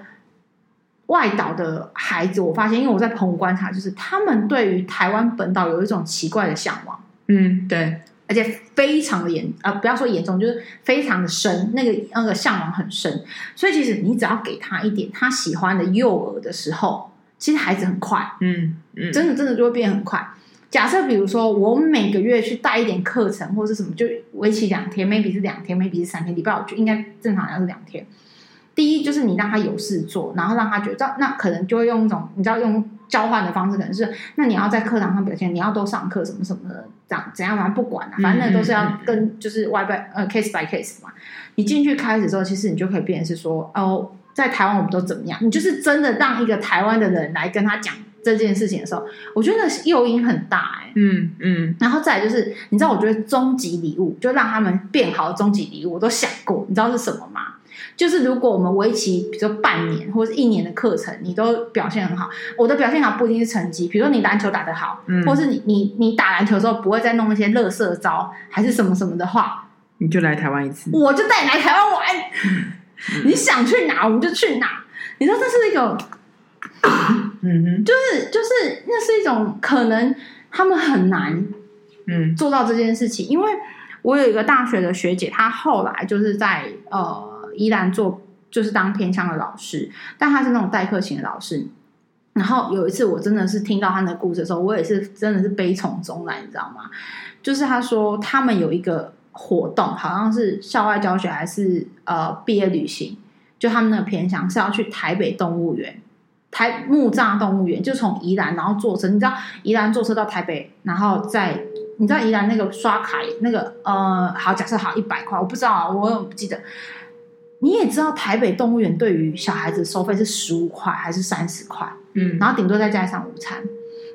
外岛的孩子，我发现，因为我在澎湖观察，就是他们对于台湾本岛有一种奇怪的向往。嗯，对。而且非常的严啊、呃，不要说严重，就是非常的深，那个那个向往很深。所以其实你只要给他一点他喜欢的诱饵的时候，其实孩子很快，嗯嗯，真的真的就会变很快。假设比如说我每个月去带一点课程或是什么，就为期两天，maybe 是两天，maybe 是三天，礼拜五就应该正常要是两天。第一就是你让他有事做，然后让他觉得那可能就会用一种你知道用。交换的方式可能是，那你要在课堂上表现，你要多上课什么什么的，这样怎样嘛？不管了、啊，反正都是要跟就是外 by 呃 case by case 嘛。你进去开始之后，其实你就可以变成是说，哦，在台湾我们都怎么样？你就是真的让一个台湾的人来跟他讲这件事情的时候，我觉得诱因很大哎、欸。嗯嗯。然后再来就是，你知道，我觉得终极礼物就让他们变好的终极礼物，我都想过，你知道是什么吗？就是如果我们为期，比如说半年或者是一年的课程，你都表现很好，我的表现好不一定是成绩。比如说你篮球打得好，嗯，或是你你你打篮球的时候不会再弄一些垃圾招，还是什么什么的话，你就来台湾一次，我就带你来台湾玩。嗯、你想去哪我们就去哪。你说这是一种，嗯哼，就是就是那是一种可能，他们很难嗯做到这件事情，嗯、因为我有一个大学的学姐，她后来就是在呃。依然做就是当偏向的老师，但他是那种代课型的老师。然后有一次，我真的是听到他的故事的时候，我也是真的是悲从中来，你知道吗？就是他说他们有一个活动，好像是校外教学还是呃毕业旅行，就他们那个偏向是要去台北动物园，台木栅动物园，就从宜兰然后坐车，你知道宜兰坐车到台北，然后再你知道宜兰那个刷卡那个呃，好假设好一百块，我不知道啊，我不记得。你也知道台北动物园对于小孩子收费是十五块还是三十块？嗯，然后顶多再加上午餐。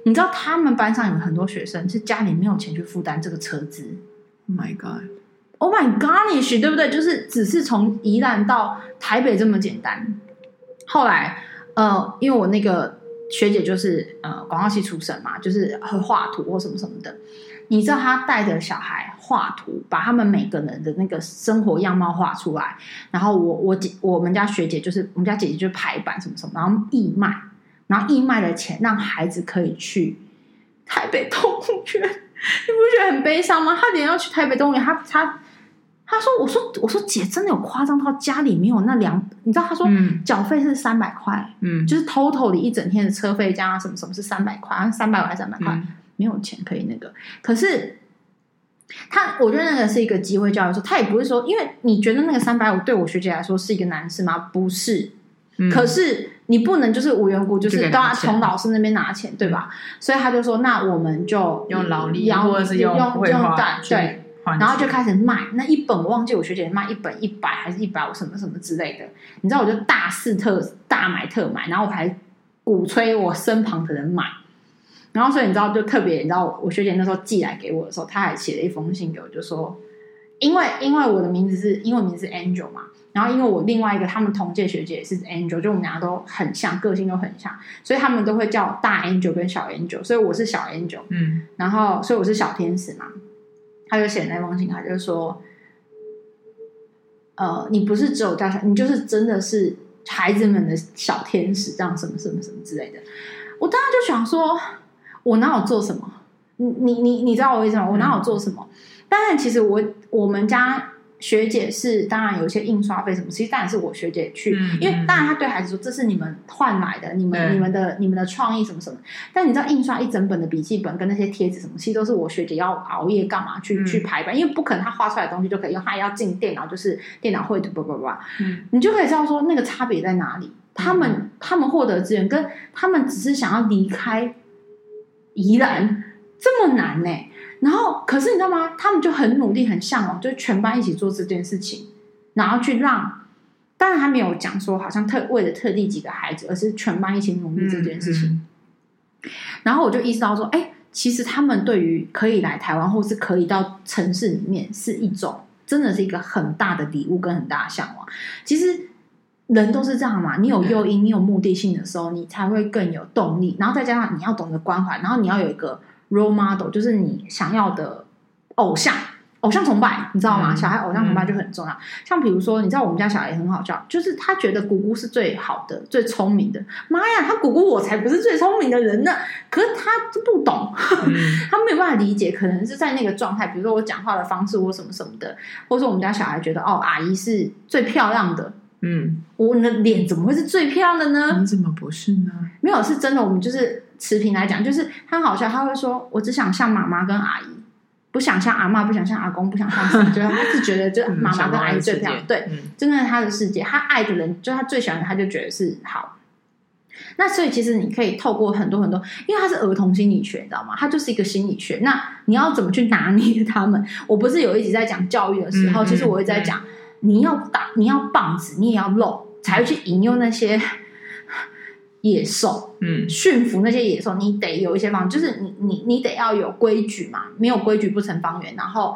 你知道他们班上有很多学生是家里没有钱去负担这个车资。Oh my god！Oh my gosh，对不对？就是只是从宜兰到台北这么简单。后来，呃，因为我那个学姐就是呃广告系出身嘛，就是会画图或什么什么的。你知道他带着小孩画图，把他们每个人的那个生活样貌画出来，然后我我姐我们家学姐就是我们家姐姐就是排版什么什么，然后义卖，然后义卖的钱让孩子可以去台北动物园，你不觉得很悲伤吗？他连要去台北动物园，他他他说我说我说姐真的有夸张到家里没有那两，你知道他说缴费是三百块，嗯，就是 total 的一整天的车费加什么什么是三百块，三百块还是三百块？嗯没有钱可以那个，可是他，我觉得那个是一个机会教育。说他也不是说，因为你觉得那个三百五对我学姐来说是一个难事吗？不是，嗯、可是你不能就是无缘无故就是都要就给他从老师那边拿钱，对吧？所以他就说，那我们就用劳力要或者是用用绘用对，然后就开始卖那一本，我忘记我学姐卖一本一百还是一百五什么什么之类的，你知道我就大肆特大买特买，然后我还鼓吹我身旁的人买。然后，所以你知道，就特别，你知道，我学姐那时候寄来给我的时候，她还写了一封信给我，就说，因为因为我的名字是英文名字是 Angel 嘛，然后因为我另外一个他们同届学姐也是 Angel，就我们俩都很像，个性都很像，所以他们都会叫大 Angel 跟小 Angel，所以我是小 Angel，嗯，然后所以我是小天使嘛，他就写那封信，他就说，呃，你不是只有叫小，你就是真的是孩子们的小天使，这样什么什么什么之类的，我当时就想说。我哪有做什么？你你你你知道我为什么？我哪有做什么？当然，其实我我们家学姐是当然有一些印刷费什么，其实当然是我学姐去，嗯、因为当然她对孩子说这是你们换来的，你们、嗯、你们的你们的创意什么什么。但你知道印刷一整本的笔记本跟那些贴纸什么，其实都是我学姐要熬夜干嘛去、嗯、去排版，因为不可能她画出来的东西就可以用，她要进电脑就是电脑绘图，不不不，嗯，你就可以知道说那个差别在哪里。他们、嗯、他们获得资源跟他们只是想要离开。宜兰这么难呢？然后可是你知道吗？他们就很努力、很向往，就全班一起做这件事情，然后去让。当然他没有讲说，好像特为了特地几个孩子，而是全班一起努力这件事情。嗯嗯、然后我就意识到说，哎，其实他们对于可以来台湾，或是可以到城市里面，是一种真的是一个很大的礼物跟很大的向往。其实。人都是这样嘛，你有诱因，你有目的性的时候，你才会更有动力。然后再加上你要懂得关怀，然后你要有一个 role model，就是你想要的偶像，偶像崇拜，你知道吗？嗯、小孩偶像崇拜就很重要。嗯、像比如说，你知道我们家小孩也很好笑，就是他觉得姑姑是最好的、最聪明的。妈呀，他姑姑我才不是最聪明的人呢！可是他就不懂，嗯、他没有办法理解，可能是在那个状态，比如说我讲话的方式或什么什么的，或者说我们家小孩觉得哦，阿姨是最漂亮的。嗯，我的脸怎么会是最漂亮的呢？你怎么不是呢？没有，是真的。我们就是持平来讲，就是他很好笑，他会说：“我只想像妈妈跟阿姨，不想像阿妈，不想像阿公，不想像什么。”就他是觉得，就 妈妈跟阿姨最漂亮。对，嗯、真的是他的世界。他爱的人，就他最喜欢的，他就觉得是好。那所以，其实你可以透过很多很多，因为他是儿童心理学，你知道吗？他就是一个心理学。那你要怎么去拿捏他们？我不是有一集在讲教育的时候，嗯、其实我会在讲。嗯你要打，你要棒子，你也要肉，才会去引诱那些 野兽，嗯，驯服那些野兽。你得有一些方，就是你你你得要有规矩嘛，没有规矩不成方圆。然后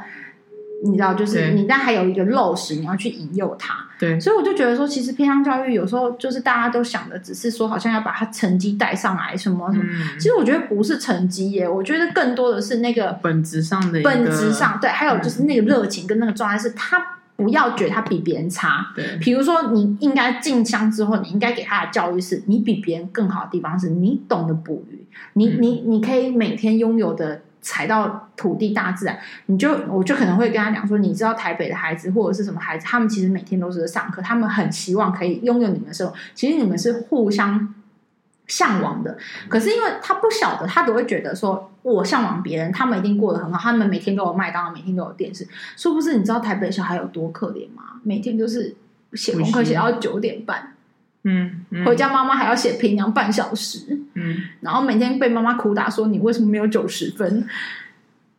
你知道，就是你但还有一个肉食，你要去引诱它。对，所以我就觉得说，其实偏向教育有时候就是大家都想的，只是说好像要把它成绩带上来什么什么。嗯、其实我觉得不是成绩耶，我觉得更多的是那个本质上的本质上对，还有就是那个热情跟那个状态是他。不要觉得他比别人差。对，比如说你应该进乡之后，你应该给他的教育是，你比别人更好的地方是你懂得捕鱼，你你你可以每天拥有的踩到土地大自然，你就我就可能会跟他讲说，你知道台北的孩子或者是什么孩子，他们其实每天都是在上课，他们很希望可以拥有你们的生活，其实你们是互相。向往的，可是因为他不晓得，他都会觉得说，我向往别人，他们一定过得很好，他们每天都有麦当劳，每天都有电视，殊不知你知道台北小孩有多可怜吗？每天就是写功课写到九点半，嗯，嗯。回家妈妈还要写平量半小时，嗯，然后每天被妈妈苦打说你为什么没有九十分？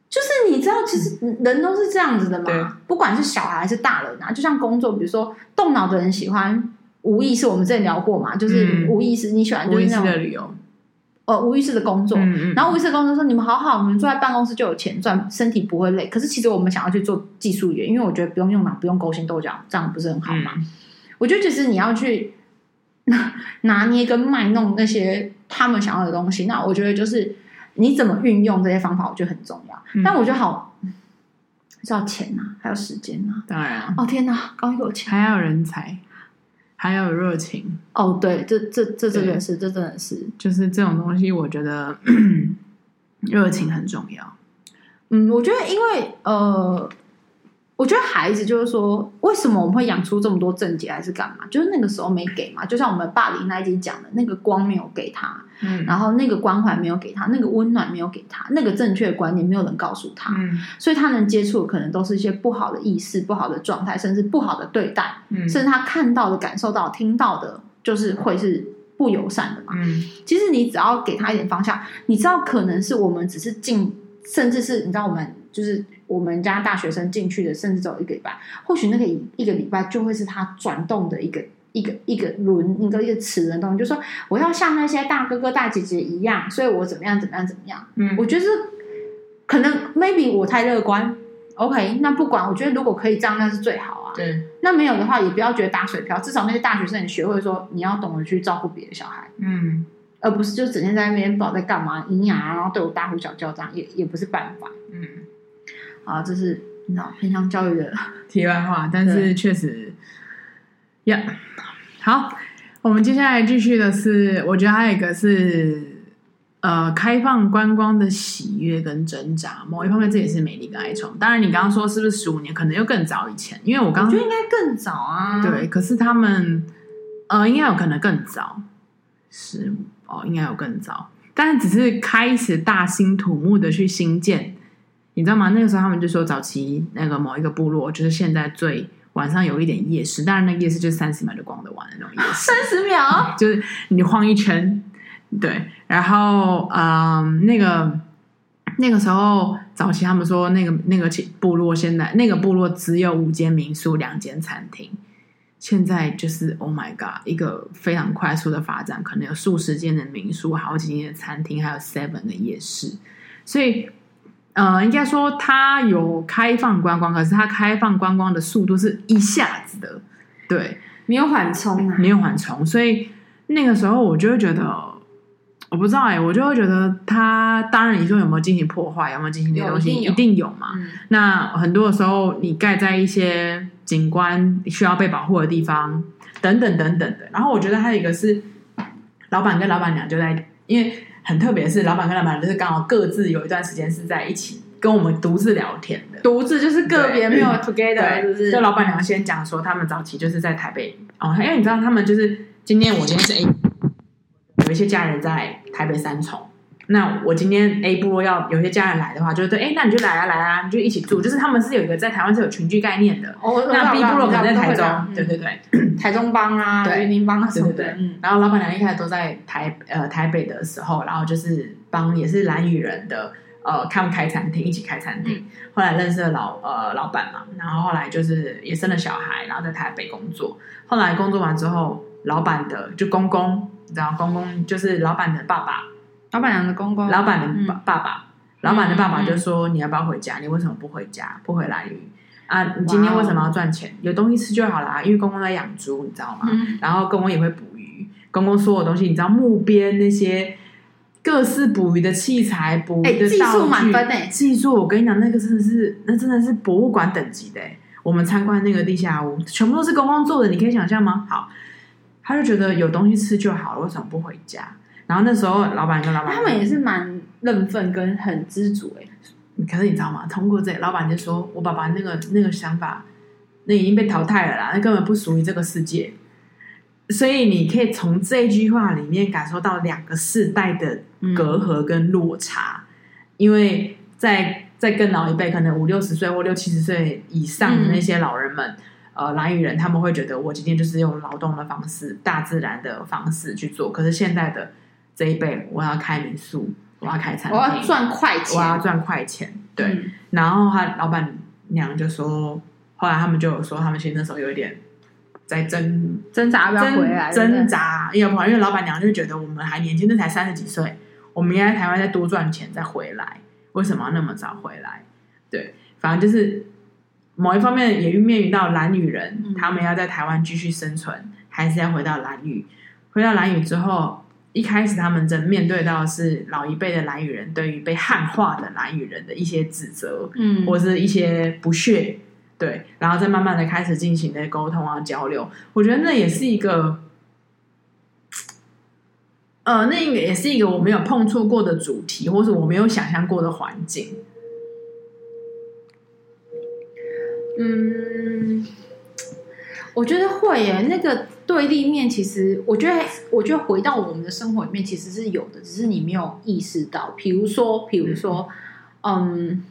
就是你知道，其实人都是这样子的嘛，对。不管是小孩还是大人啊，就像工作，比如说动脑的人喜欢。无意识，我们之前聊过嘛，就是无意识，你喜欢就是那种的旅游，呃，无意识的工作。嗯嗯、然后无意识的工作说，你们好好，你们坐在办公室就有钱赚，身体不会累。可是其实我们想要去做技术员，因为我觉得不用用脑，不用勾心斗角，这样不是很好吗？嗯、我觉得其实你要去拿捏跟卖弄那些他们想要的东西，那我觉得就是你怎么运用这些方法，我觉得很重要。嗯、但我觉得好，是要钱呐、啊，还有时间呐、啊。当然、啊，哦天呐，刚有钱，还要人才。还要有热情哦，对，这这这真的是，这真的是，就是这种东西，我觉得 热情很重要。嗯，我觉得因为呃。我觉得孩子就是说，为什么我们会养出这么多症结，还是干嘛？就是那个时候没给嘛。就像我们霸凌那一集讲的，那个光没有给他，嗯，然后那个关怀没有给他，那个温暖没有给他，那个正确的观念没有人告诉他，嗯，所以他能接触的可能都是一些不好的意识、不好的状态，甚至不好的对待，嗯，甚至他看到的、感受到、听到的。就是会是不友善的嘛。嗯，其实你只要给他一点方向，你知道可能是我们只是进，甚至是你知道我们就是我们家大学生进去的，甚至只有一个礼拜，或许那个一个礼拜就会是他转动的一个一个一个轮一个一个齿轮动，就是说我要像那些大哥哥大姐姐一样，所以我怎么样怎么样怎么样。嗯，我觉得可能 maybe 我太乐观。OK，那不管，我觉得如果可以这样，那是最好啊。对，那没有的话，也不要觉得打水漂。至少那些大学生，你学会说，你要懂得去照顾别的小孩，嗯，而不是就整天在那边不知道在干嘛，营养啊，然后对我大呼小叫，这样也也不是办法。嗯，啊，这是你知道偏向教育的 题外话，但是确实，呀，yeah. 好，我们接下来继续的是，我觉得还有一个是。呃，开放观光的喜悦跟挣扎，某一方面这也是美丽跟哀愁。当然，你刚刚说是不是十五年，可能又更早以前？因为我刚刚觉得应该更早啊。对，可是他们呃，应该有可能更早，十五哦，应该有更早。但是只是开始大兴土木的去新建，你知道吗？那个时候他们就说，早期那个某一个部落，就是现在最晚上有一点夜市，当然那个夜市就是三十秒就逛得完的那种夜市，三十秒 就是你晃一圈。对，然后嗯，那个那个时候早期他们说，那个那个部落现在那个部落只有五间民宿、两间餐厅，现在就是 Oh my God，一个非常快速的发展，可能有数十间的民宿、好几间的餐厅，还有 Seven 的夜市，所以呃，应该说它有开放观光，可是它开放观光的速度是一下子的，对，没有缓冲啊，没有缓冲，所以那个时候我就会觉得。我不知道哎、欸，我就会觉得它当然你说有没有进行破坏，有没有进行这些东西，一定，有嘛。嗯、那很多的时候，你盖在一些景观需要被保护的地方，等等等等的。然后我觉得还有一个是，老板跟老板娘就在，因为很特别的是，老板跟老板就是刚好各自有一段时间是在一起跟我们独自聊天的，独自就是个别没有 together，是不、是。就老板娘先讲说，他们早期就是在台北哦，因为你知道他们就是今天我今天是 A。有一些家人在台北三重，那我今天 A 部落要有些家人来的话，就是对，哎，那你就来啊，来啊，你就一起住。就是他们是有一个在台湾是有群聚概念的。哦，那 B 部落可能在台中，对对对，台中帮啊，云林帮啊什么的。对对对。然后老板娘一开始都在台呃台北的时候，然后就是帮也是蓝屿人的呃他们开餐厅，一起开餐厅。后来认识了老呃老板嘛，然后后来就是也生了小孩，然后在台北工作。后来工作完之后，老板的就公公。你知道公公就是老板的爸爸，老板娘的公公，老板的爸爸老板的爸爸就说：“你要不要回家？你为什么不回家？不回兰屿啊？你今天为什么要赚钱？有东西吃就好啦。因为公公在养猪，你知道吗？嗯、然后公公也会捕鱼。公公所有东西，你知道木边那些各式捕鱼的器材、捕鱼的道具，欸、技术满分诶！技术，我跟你讲，那个真的是，那真的是博物馆等级的。我们参观那个地下屋，全部都是公公做的，你可以想象吗？好。”他就觉得有东西吃就好了，为什么不回家？然后那时候老板跟老板，他们也是蛮认份跟很知足哎。可是你知道吗？通过这，老板就说：“我爸爸那个那个想法，那已经被淘汰了啦，那根本不属于这个世界。”所以你可以从这句话里面感受到两个世代的隔阂跟落差，嗯、因为在在更老一辈，可能五六十岁或六七十岁以上的那些老人们。嗯呃，蓝雨人他们会觉得我今天就是用劳动的方式、大自然的方式去做。可是现在的这一辈，我要开民宿，我要开餐厅，我要赚快钱，我要赚快钱。对，嗯、然后他老板娘就说，后来他们就有说，他们其实那时候有一点在挣挣扎，要不要回来？挣扎要不然，因为老板娘就觉得我们还年轻，那才三十几岁，我们应该在台湾再多赚钱再回来，为什么要那么早回来？对，反正就是。某一方面也面临到蓝女人，嗯、他们要在台湾继续生存，还是要回到蓝屿？回到蓝屿之后，一开始他们正面对到的是老一辈的蓝语人对于被汉化的蓝语人的一些指责，嗯，或是一些不屑，对，然后再慢慢的开始进行的沟通啊交流。我觉得那也是一个，呃，那个也是一个我没有碰触过的主题，或是我没有想象过的环境。嗯，我觉得会耶。那个对立面，其实我觉得，我觉得回到我们的生活里面，其实是有的，只是你没有意识到。比如说，比如说，嗯，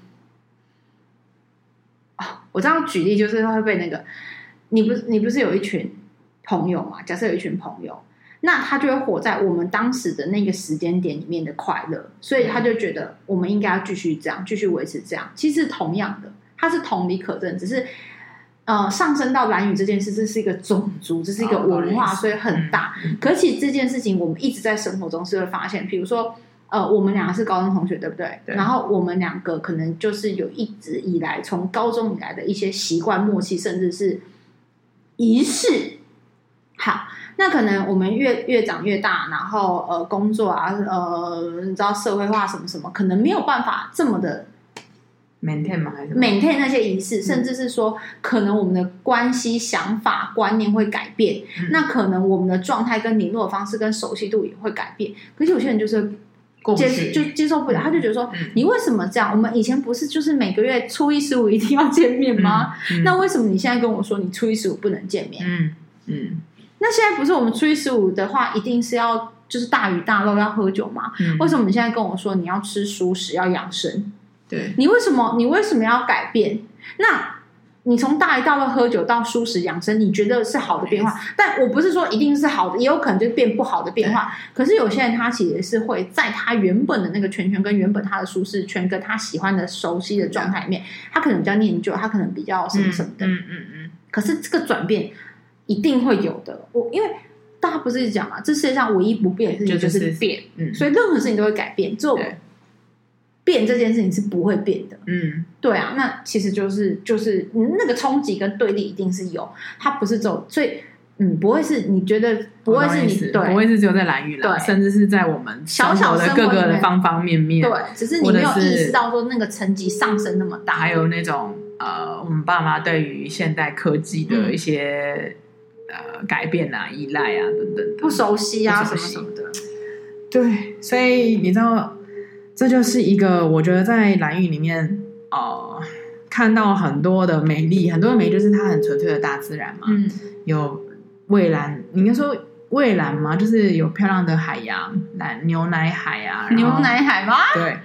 啊，我这样举例就是会被那个，你不是你不是有一群朋友嘛，假设有一群朋友，那他就会活在我们当时的那个时间点里面的快乐，所以他就觉得我们应该要继续这样，继续维持这样。其实同样的，它是同理可证，只是呃上升到兰屿这件事，这是一个种族，这是一个文化，所以很大。可是其实这件事情，我们一直在生活中是会发现，比如说。呃，我们两个是高中同学，对不对？对。然后我们两个可能就是有一直以来从高中以来的一些习惯、默契，甚至是仪式。好，那可能我们越越长越大，然后呃，工作啊，呃，你知道社会化什么什么，可能没有办法这么的 maintain 吗？还是 maintain 那些仪式，甚至是说，可能我们的关系、想法、观念会改变。嗯、那可能我们的状态跟联络的方式跟熟悉度也会改变。可是有些人就是。接就接受不了，他就觉得说，嗯、你为什么这样？我们以前不是就是每个月初一十五一定要见面吗？那为什么你现在跟我说你初一十五不能见面？嗯嗯，那现在不是我们初一十五的话，一定是要就是大鱼大肉要喝酒吗？嗯、为什么你现在跟我说你要吃蔬食要养生？对，你为什么你为什么要改变？那。你从大鱼大肉喝酒到舒适养生，你觉得是好的变化？但我不是说一定是好的，也有可能就变不好的变化。可是有些人他其实是会在他原本的那个圈圈，跟原本他的舒适圈，跟他喜欢的熟悉的状态里面，他可能比较念旧，他可能比较什么什么的。嗯嗯嗯。可是这个转变一定会有的。我因为大家不是讲嘛，这世界上唯一不变的事情就是变。嗯。所以任何事情都会改变。做。变这件事情是不会变的，嗯，对啊，那其实就是就是那个冲击跟对立一定是有，它不是走，所以嗯，不会是你觉得不会是你对，不会是只有在蓝雨了，甚至是在我们小小的各个的方方面面，对，只是你没有意识到说那个层级上升那么大，还有那种呃，我们爸妈对于现代科技的一些呃改变啊、依赖啊等等，不熟悉啊什么什么的，对，所以你知道。这就是一个，我觉得在蓝雨里面，呃，看到很多的美丽，很多的美就是它很纯粹的大自然嘛，嗯，有蔚蓝，你应该说蔚蓝吗？就是有漂亮的海洋，蓝牛奶海啊，牛奶海吗？对，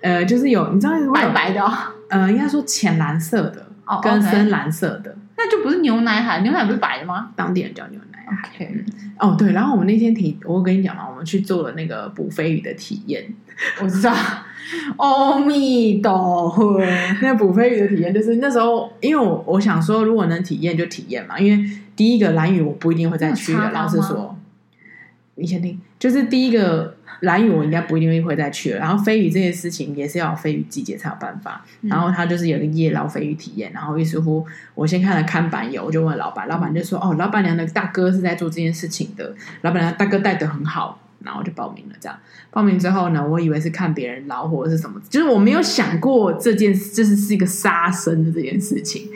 呃，就是有，你知道有白白的，呃，应该说浅蓝色的，哦，跟深蓝色的，那就不是牛奶海，牛奶不是白的吗？当地人叫牛奶海。OK，哦，对，然后我们那天体，我跟你讲嘛，我们去做了那个捕飞鱼的体验。我知道，阿弥陀佛。那个捕飞鱼的体验，就是那时候，因为我我想说，如果能体验就体验嘛。因为第一个蓝屿我不一定会再去的，老实说，你先听，就是第一个兰屿我应该不一定会再去了。然后飞鱼这件事情也是要飞鱼季节才有办法。然后他就是有个夜捞飞鱼体验，然后于是乎我先看了看板有，我就问老板，老板就说：“哦，老板娘的大哥是在做这件事情的，老板娘大哥带的很好。”然后我就报名了，这样报名之后呢，我以为是看别人捞或者是什么，就是我没有想过这件事，就是是一个杀生的这件事情。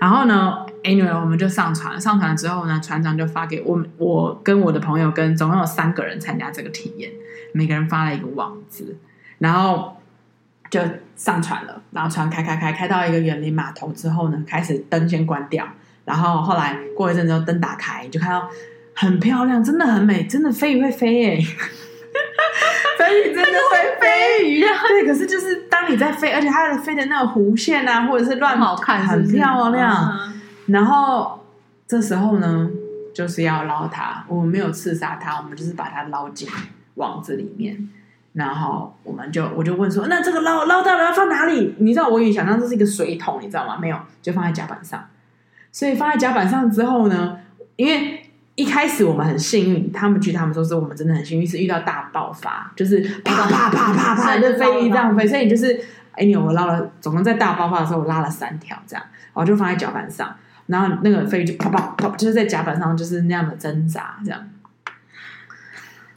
然后呢，anyway，我们就上船了。上船之后呢，船长就发给我，我跟我的朋友跟总共有三个人参加这个体验，每个人发了一个网址，然后就上船了。然后船开开开开到一个远离码头之后呢，开始灯先关掉，然后后来过一阵之后灯打开，就看到。很漂亮，真的很美，真的飞鱼会飞耶！飞鱼真的会飞鱼啊！对，可是就是当你在飞，而且它的飞的那个弧线啊，或者是乱好看，很漂亮。然后这时候呢，就是要捞它。我们没有刺杀它，我们就是把它捞进网子里面。然后我们就我就问说：“那这个捞捞到了要放哪里？”你知道我以为想象这是一个水桶，你知道吗？没有，就放在甲板上。所以放在甲板上之后呢，因为一开始我们很幸运，他们据他们说是我们真的很幸运，是遇到大爆发，就是啪啪啪啪啪的飞这样飞，所以就是哎，你我捞了，总共在大爆发的时候我拉了三条这样，然后就放在甲板上，然后那个飞鱼就啪啪啪，就是在甲板上就是那样的挣扎这样。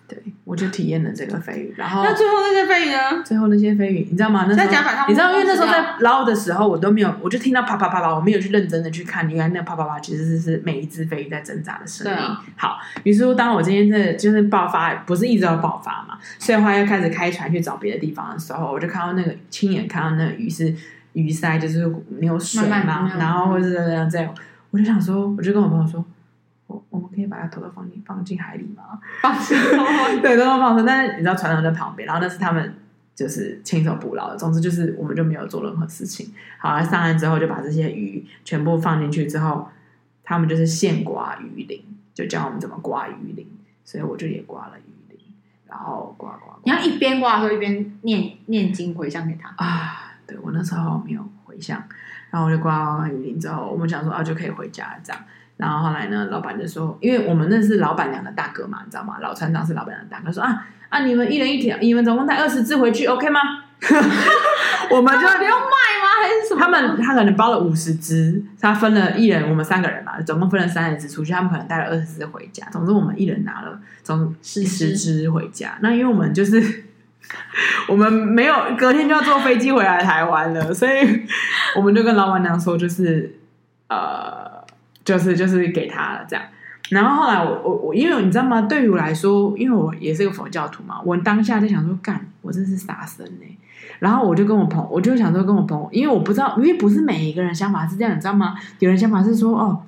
对，我就体验了这个飞鱼，然后那最后那些飞鱼呢？最后那些飞鱼，你知道吗？那在甲板上，你知道，因为那时候在捞的时候，我都没有，我就听到啪啪啪啪，我没有去认真的去看，原来那啪啪啪其实是是每一只飞鱼在挣扎的声音。啊、好，于是乎，当我今天这就是爆发，不是一直要爆发嘛，所以后来要开始开船去找别的地方的时候，我就看到那个亲眼看到那个鱼是鱼鳃，就是没有水嘛，慢慢然后或者是这样这样，我就想说，我就跟我朋友说。我我们可以把它偷偷放进放进海里吗？放生，对，偷偷放生。但是你知道船长在旁边，然后那是他们就是亲手捕捞的。总之就是我们就没有做任何事情。好，上岸之后就把这些鱼全部放进去之后，他们就是现刮鱼鳞，就教我们怎么刮鱼鳞，所以我就也刮了鱼鳞，然后刮刮。你要一边刮的时候一边念念经回向给他啊？对，我那时候没有回乡，然后我就挂完雨林之后，我们想说啊就可以回家这样。然后后来呢，老板就说，因为我们那是老板娘的大哥嘛，你知道吗？老船长是老板娘的大哥，说啊啊，你们一人一条，你们总共带二十只回去，OK 吗？我们就不用卖吗？还是什么？他们他可能包了五十只，他分了一人，我们三个人嘛，总共分了三十只出去，他们可能带了二十只回家。总之，我们一人拿了总十只回家。那因为我们就是 我们没有隔天就要坐飞机回来台湾了，所以我们就跟老板娘说，就是呃。就是就是给他了这样，然后后来我我我，因为你知道吗？对于我来说，因为我也是个佛教徒嘛，我当下就想说，干，我真是傻神呢。然后我就跟我朋友，我就想说跟我朋友，因为我不知道，因为不是每一个人想法是这样，你知道吗？有人想法是说，哦，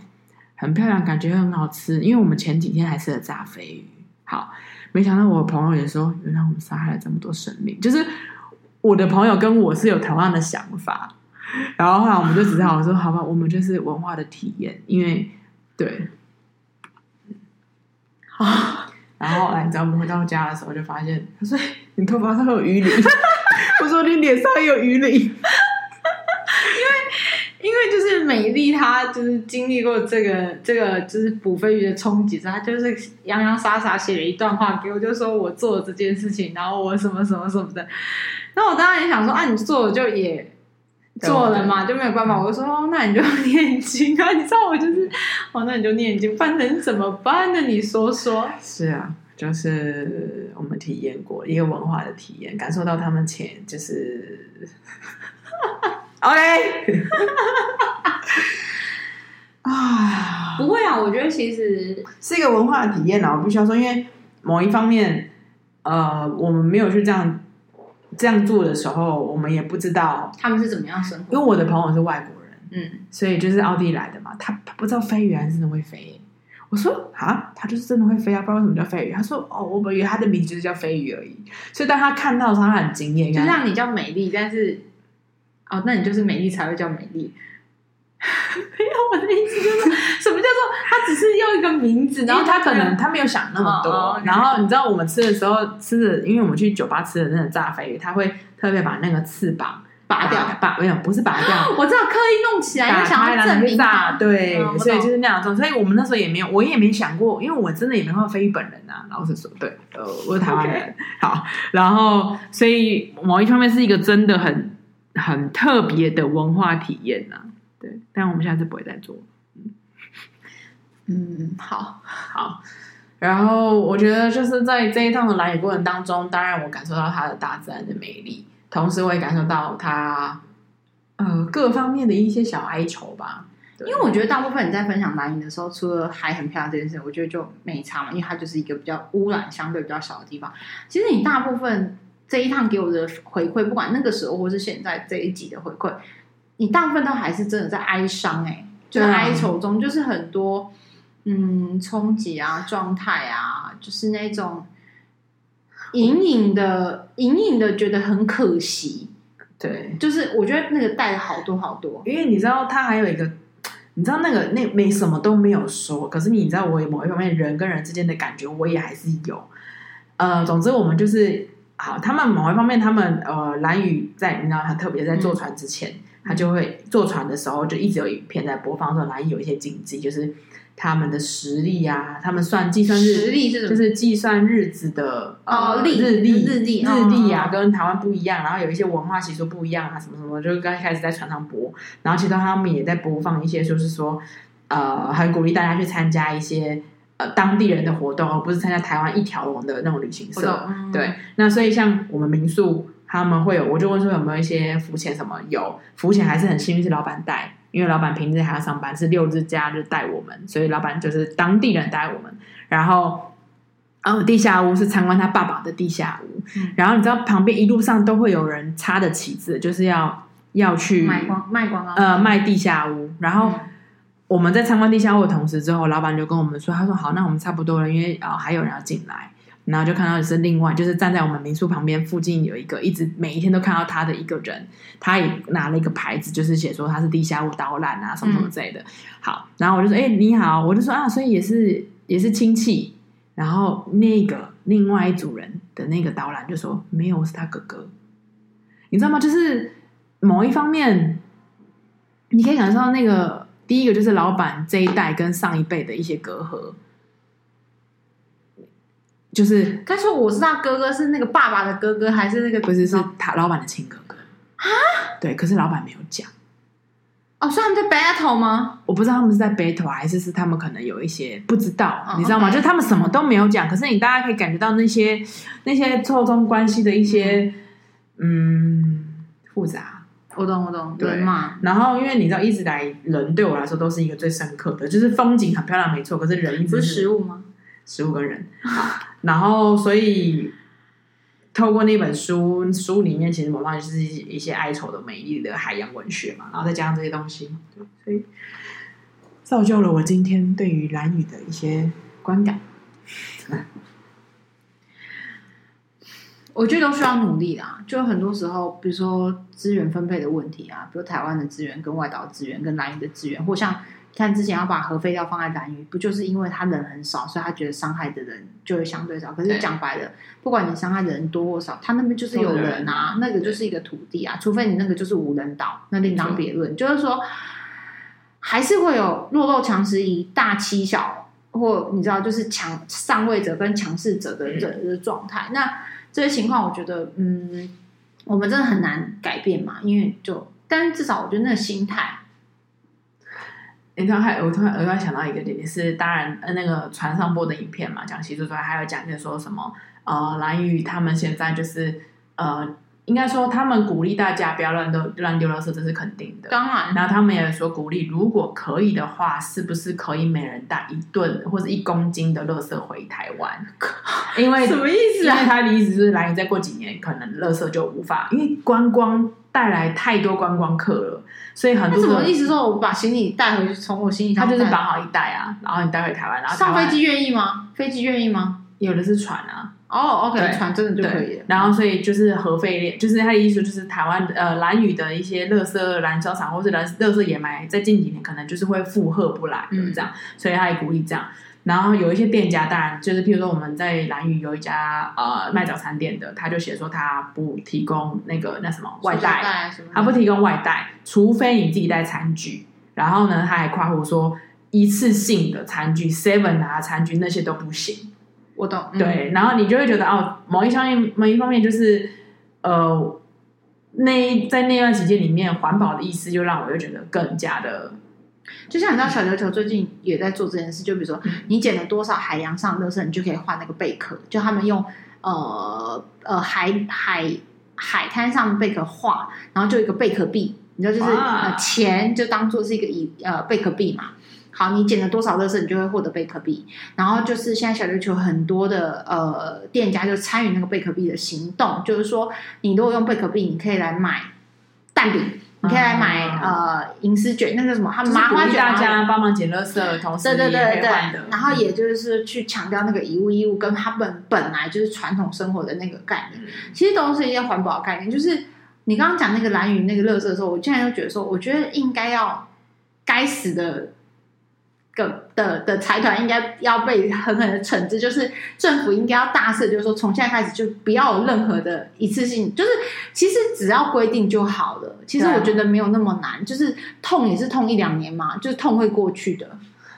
很漂亮，感觉很好吃。因为我们前几天还吃了炸飞鱼，好，没想到我朋友也说，原来我们杀害了这么多生命。就是我的朋友跟我是有同样的想法。然后后来我们就只好说，好吧，我们就是文化的体验，因为对，啊，然后来你知道我们回到家的时候，就发现他说你头发上有鱼鳞，我说你脸上也有鱼鳞，为就是美丽，她就是经历过这个这个就是捕飞鱼的冲击之后，她就是洋洋洒洒写了一段话给我，就说我做了这件事情，然后我什么什么什么的，那我当然也想说啊，你做了就也。做了嘛，就没有办法。我就说，那你就念经啊！你知道我就是，哦，那你就念经，不然能怎么办呢？你说说。是啊，就是我们体验过一个文化的体验，感受到他们前就是，OK，啊，不会啊，我觉得其实是一个文化的体验啊。我必须要说，因为某一方面，呃，我们没有去这样。这样做的时候，我们也不知道他们是怎么样生活。因为我的朋友是外国人，嗯，所以就是奥地利来的嘛，他他不知道飞鱼还是真的会飞。我说啊，他就是真的会飞啊，不知道为什么叫飞鱼。他说哦，我以为他的名字就是叫飞鱼而已。所以当他看到的时候，他很惊艳。就像你叫美丽，但是哦，那你就是美丽才会叫美丽。没有，我的意思就是什么叫做他只是用一个名字，然后他可能他没有想那么多。哦哦、然后你知道我们吃的时候吃的，因为我们去酒吧吃的那个炸飞鱼，他会特别把那个翅膀拔掉，拔没有不是拔掉，我知道刻意弄起来，想要证明炸，对，嗯、所以就是那样做。所以我们那时候也没有，我也没想过，因为我真的也没看过飞鱼本人啊。老实说，对，呃，我是台湾人.好，然后所以某一方面是一个真的很很特别的文化体验呐、啊。对，但我们下次不会再做。嗯，嗯，好好。然后我觉得就是在这一趟的来野过程当中，当然我感受到它的大自然的美丽，同时我也感受到它呃各方面的一些小哀愁吧。因为我觉得大部分你在分享兰屿的时候，除了海很漂亮这件事，我觉得就没差嘛，因为它就是一个比较污染相对比较小的地方。其实你大部分这一趟给我的回馈，不管那个时候或是现在这一集的回馈。你大部分都还是真的在哀伤哎、欸，就是哀愁中，就是很多嗯冲击啊、状态啊，就是那种隐隐的、隐隐的觉得很可惜。对，就是我觉得那个带了好多好多，因为你知道他还有一个，你知道那个那没什么都没有说，可是你知道我某一方面人跟人之间的感觉，我也还是有。呃，总之我们就是好，他们某一方面，他们呃蓝宇在你知道他特别在坐船之前。嗯他就会坐船的时候，就一直有影片在播放，说蓝宇有一些禁忌，就是他们的实力啊，他们算计算日是什么？就是计算日子的哦，日日历日历日历啊，跟台湾不一样，然后有一些文化习俗不一样啊，什么什么，就刚开始在船上播，然后其实他们也在播放一些，就是说呃，很鼓励大家去参加一些呃当地人的活动，而不是参加台湾一条龙的那种旅行社。嗯、对，那所以像我们民宿。他们会有，我就问说有没有一些浮潜什么？有浮潜还是很幸运是老板带，因为老板平日还要上班，是六日假日带我们，所以老板就是当地人带我们。然后，嗯，地下屋是参观他爸爸的地下屋。嗯、然后你知道旁边一路上都会有人插的旗子，就是要要去卖光卖光呃卖地下屋。然后我们在参观地下屋的同时之后，老板就跟我们说，他说好，那我们差不多了，因为啊、呃、还有人要进来。然后就看到是另外，就是站在我们民宿旁边附近有一个一直每一天都看到他的一个人，他也拿了一个牌子，就是写说他是地下物导览啊什么什么之类的。嗯、好，然后我就说，哎、欸，你好，我就说啊，所以也是也是亲戚，然后那个另外一组人的那个导览就说没有，我是他哥哥，你知道吗？就是某一方面，你可以感受到那个第一个就是老板这一代跟上一辈的一些隔阂。就是他说我是他哥哥，是那个爸爸的哥哥，还是那个不是是他老板的亲哥哥啊？对，可是老板没有讲。哦，所以他们在 battle 吗？我不知道他们是在 battle 还是是他们可能有一些不知道，哦、你知道吗.就他们什么都没有讲，可是你大家可以感觉到那些那些错综关系的一些嗯，嗯复杂。我懂，我懂，对嘛？然后因为你知道，一直来人对我来说都是一个最深刻的，就是风景很漂亮，没错，可是人一直是，不是食物吗？食物跟人，然后所以透过那本书，书里面其实某方面就是一些哀愁的美丽的海洋文学嘛，然后再加上这些东西，所以造就了我今天对于蓝雨的一些观感。我觉得都需要努力啦，就很多时候，比如说资源分配的问题啊，比如台湾的资源跟外岛资源跟蓝屿的资源，或像。看之前要把核废料放在蓝屿，不就是因为他人很少，所以他觉得伤害的人就会相对少。可是讲白了，不管你伤害的人多或少，他那边就是有人啊，那个就是一个土地啊。除非你那个就是无人岛，那另当别论。就是说，还是会有弱肉强食、以大欺小，或你知道，就是强上位者跟强势者的人的状态。那这些情况，我觉得，嗯，我们真的很难改变嘛，因为就，但至少我觉得那个心态。你突然还，我突然额外想到一个点，是当然，呃，那个船上播的影片嘛，讲习俗之外，还有讲就是说什么，呃，蓝宇他们现在就是，呃，应该说他们鼓励大家不要乱丢乱丢垃圾，这是肯定的。当然，然后他们也说鼓励，如果可以的话，是不是可以每人带一吨或者一公斤的垃圾回台湾？因为什么意思啊？因为他的意思是来，你再过几年，可能垃圾就无法，因为观光带来太多观光客了。所以很多，什么意思？说我把行李带回去，从我行李箱，他就是绑好一袋啊，然后你带回台湾，然后上飞机愿意吗？飞机愿意吗？有的是船啊。哦，OK，船真的就可以。然后所以就是核废料，就是他的意思，就是台湾呃蓝屿的一些垃圾燃烧厂或是垃垃圾掩埋，在近几年可能就是会负荷不来，嗯，这样，所以他也鼓励这样。然后有一些店家，当然就是，譬如说我们在蓝屿有一家呃卖早餐店的，他就写说他不提供那个那什么外带，他不提供外带，除非你自己带餐具。然后呢，他还夸胡说一次性的餐具，seven 拿餐具那些都不行。我懂，对。然后你就会觉得哦，某一方面，某一方面就是呃，那在那段时间里面，环保的意思就让我又觉得更加的。就像你知道，小琉球最近也在做这件事。就比如说，你捡了多少海洋上的垃圾，你就可以换那个贝壳。就他们用呃呃海海海滩上的贝壳画，然后就一个贝壳币，你知道，就是呃钱就当做是一个以呃贝壳币嘛。好，你捡了多少垃圾，你就会获得贝壳币。然后就是现在小琉球很多的呃店家就参与那个贝壳币的行动，就是说，你如果用贝壳币，你可以来买蛋饼。你可以来买、嗯、呃银丝卷，那个什么，他们麻花卷，大家帮忙捡垃圾，同时对对对对，然后也就是去强调那个以物易物，跟他们本来就是传统生活的那个概念，其实都是一些环保概念。就是你刚刚讲那个蓝雨那个垃圾的时候，我现在就觉得说，我觉得应该要该死的。个的的财团应该要被狠狠的惩治，就是政府应该要大肆，就是说从现在开始就不要有任何的一次性，就是其实只要规定就好了。其实我觉得没有那么难，就是痛也是痛一两年嘛，就是痛会过去的，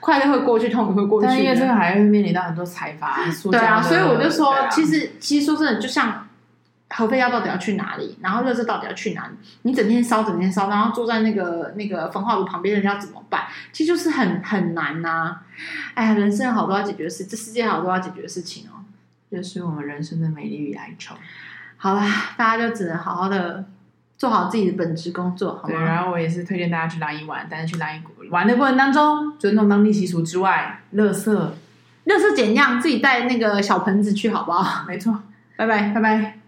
快乐会过去，痛也会过去。但因为这个还会面临到很多财阀，对啊，所以我就说，其实其实说真的，就像。核废料到底要去哪里？然后垃圾到底要去哪里？你整天烧，整天烧，然后坐在那个那个焚化炉旁边，人家怎么办？其实就是很很难呐、啊。哎呀，人生有好多要解决的事，这世界好多要解决的事情哦。这是我们人生的美丽与哀愁。好啦，大家就只能好好的做好自己的本职工作，好吗？对，然后我也是推荐大家去拉伊玩，但是去兰屿玩的过程当中，尊重当地习俗之外，乐色，乐色减量，自己带那个小盆子去，好不好？没错，拜拜，拜拜。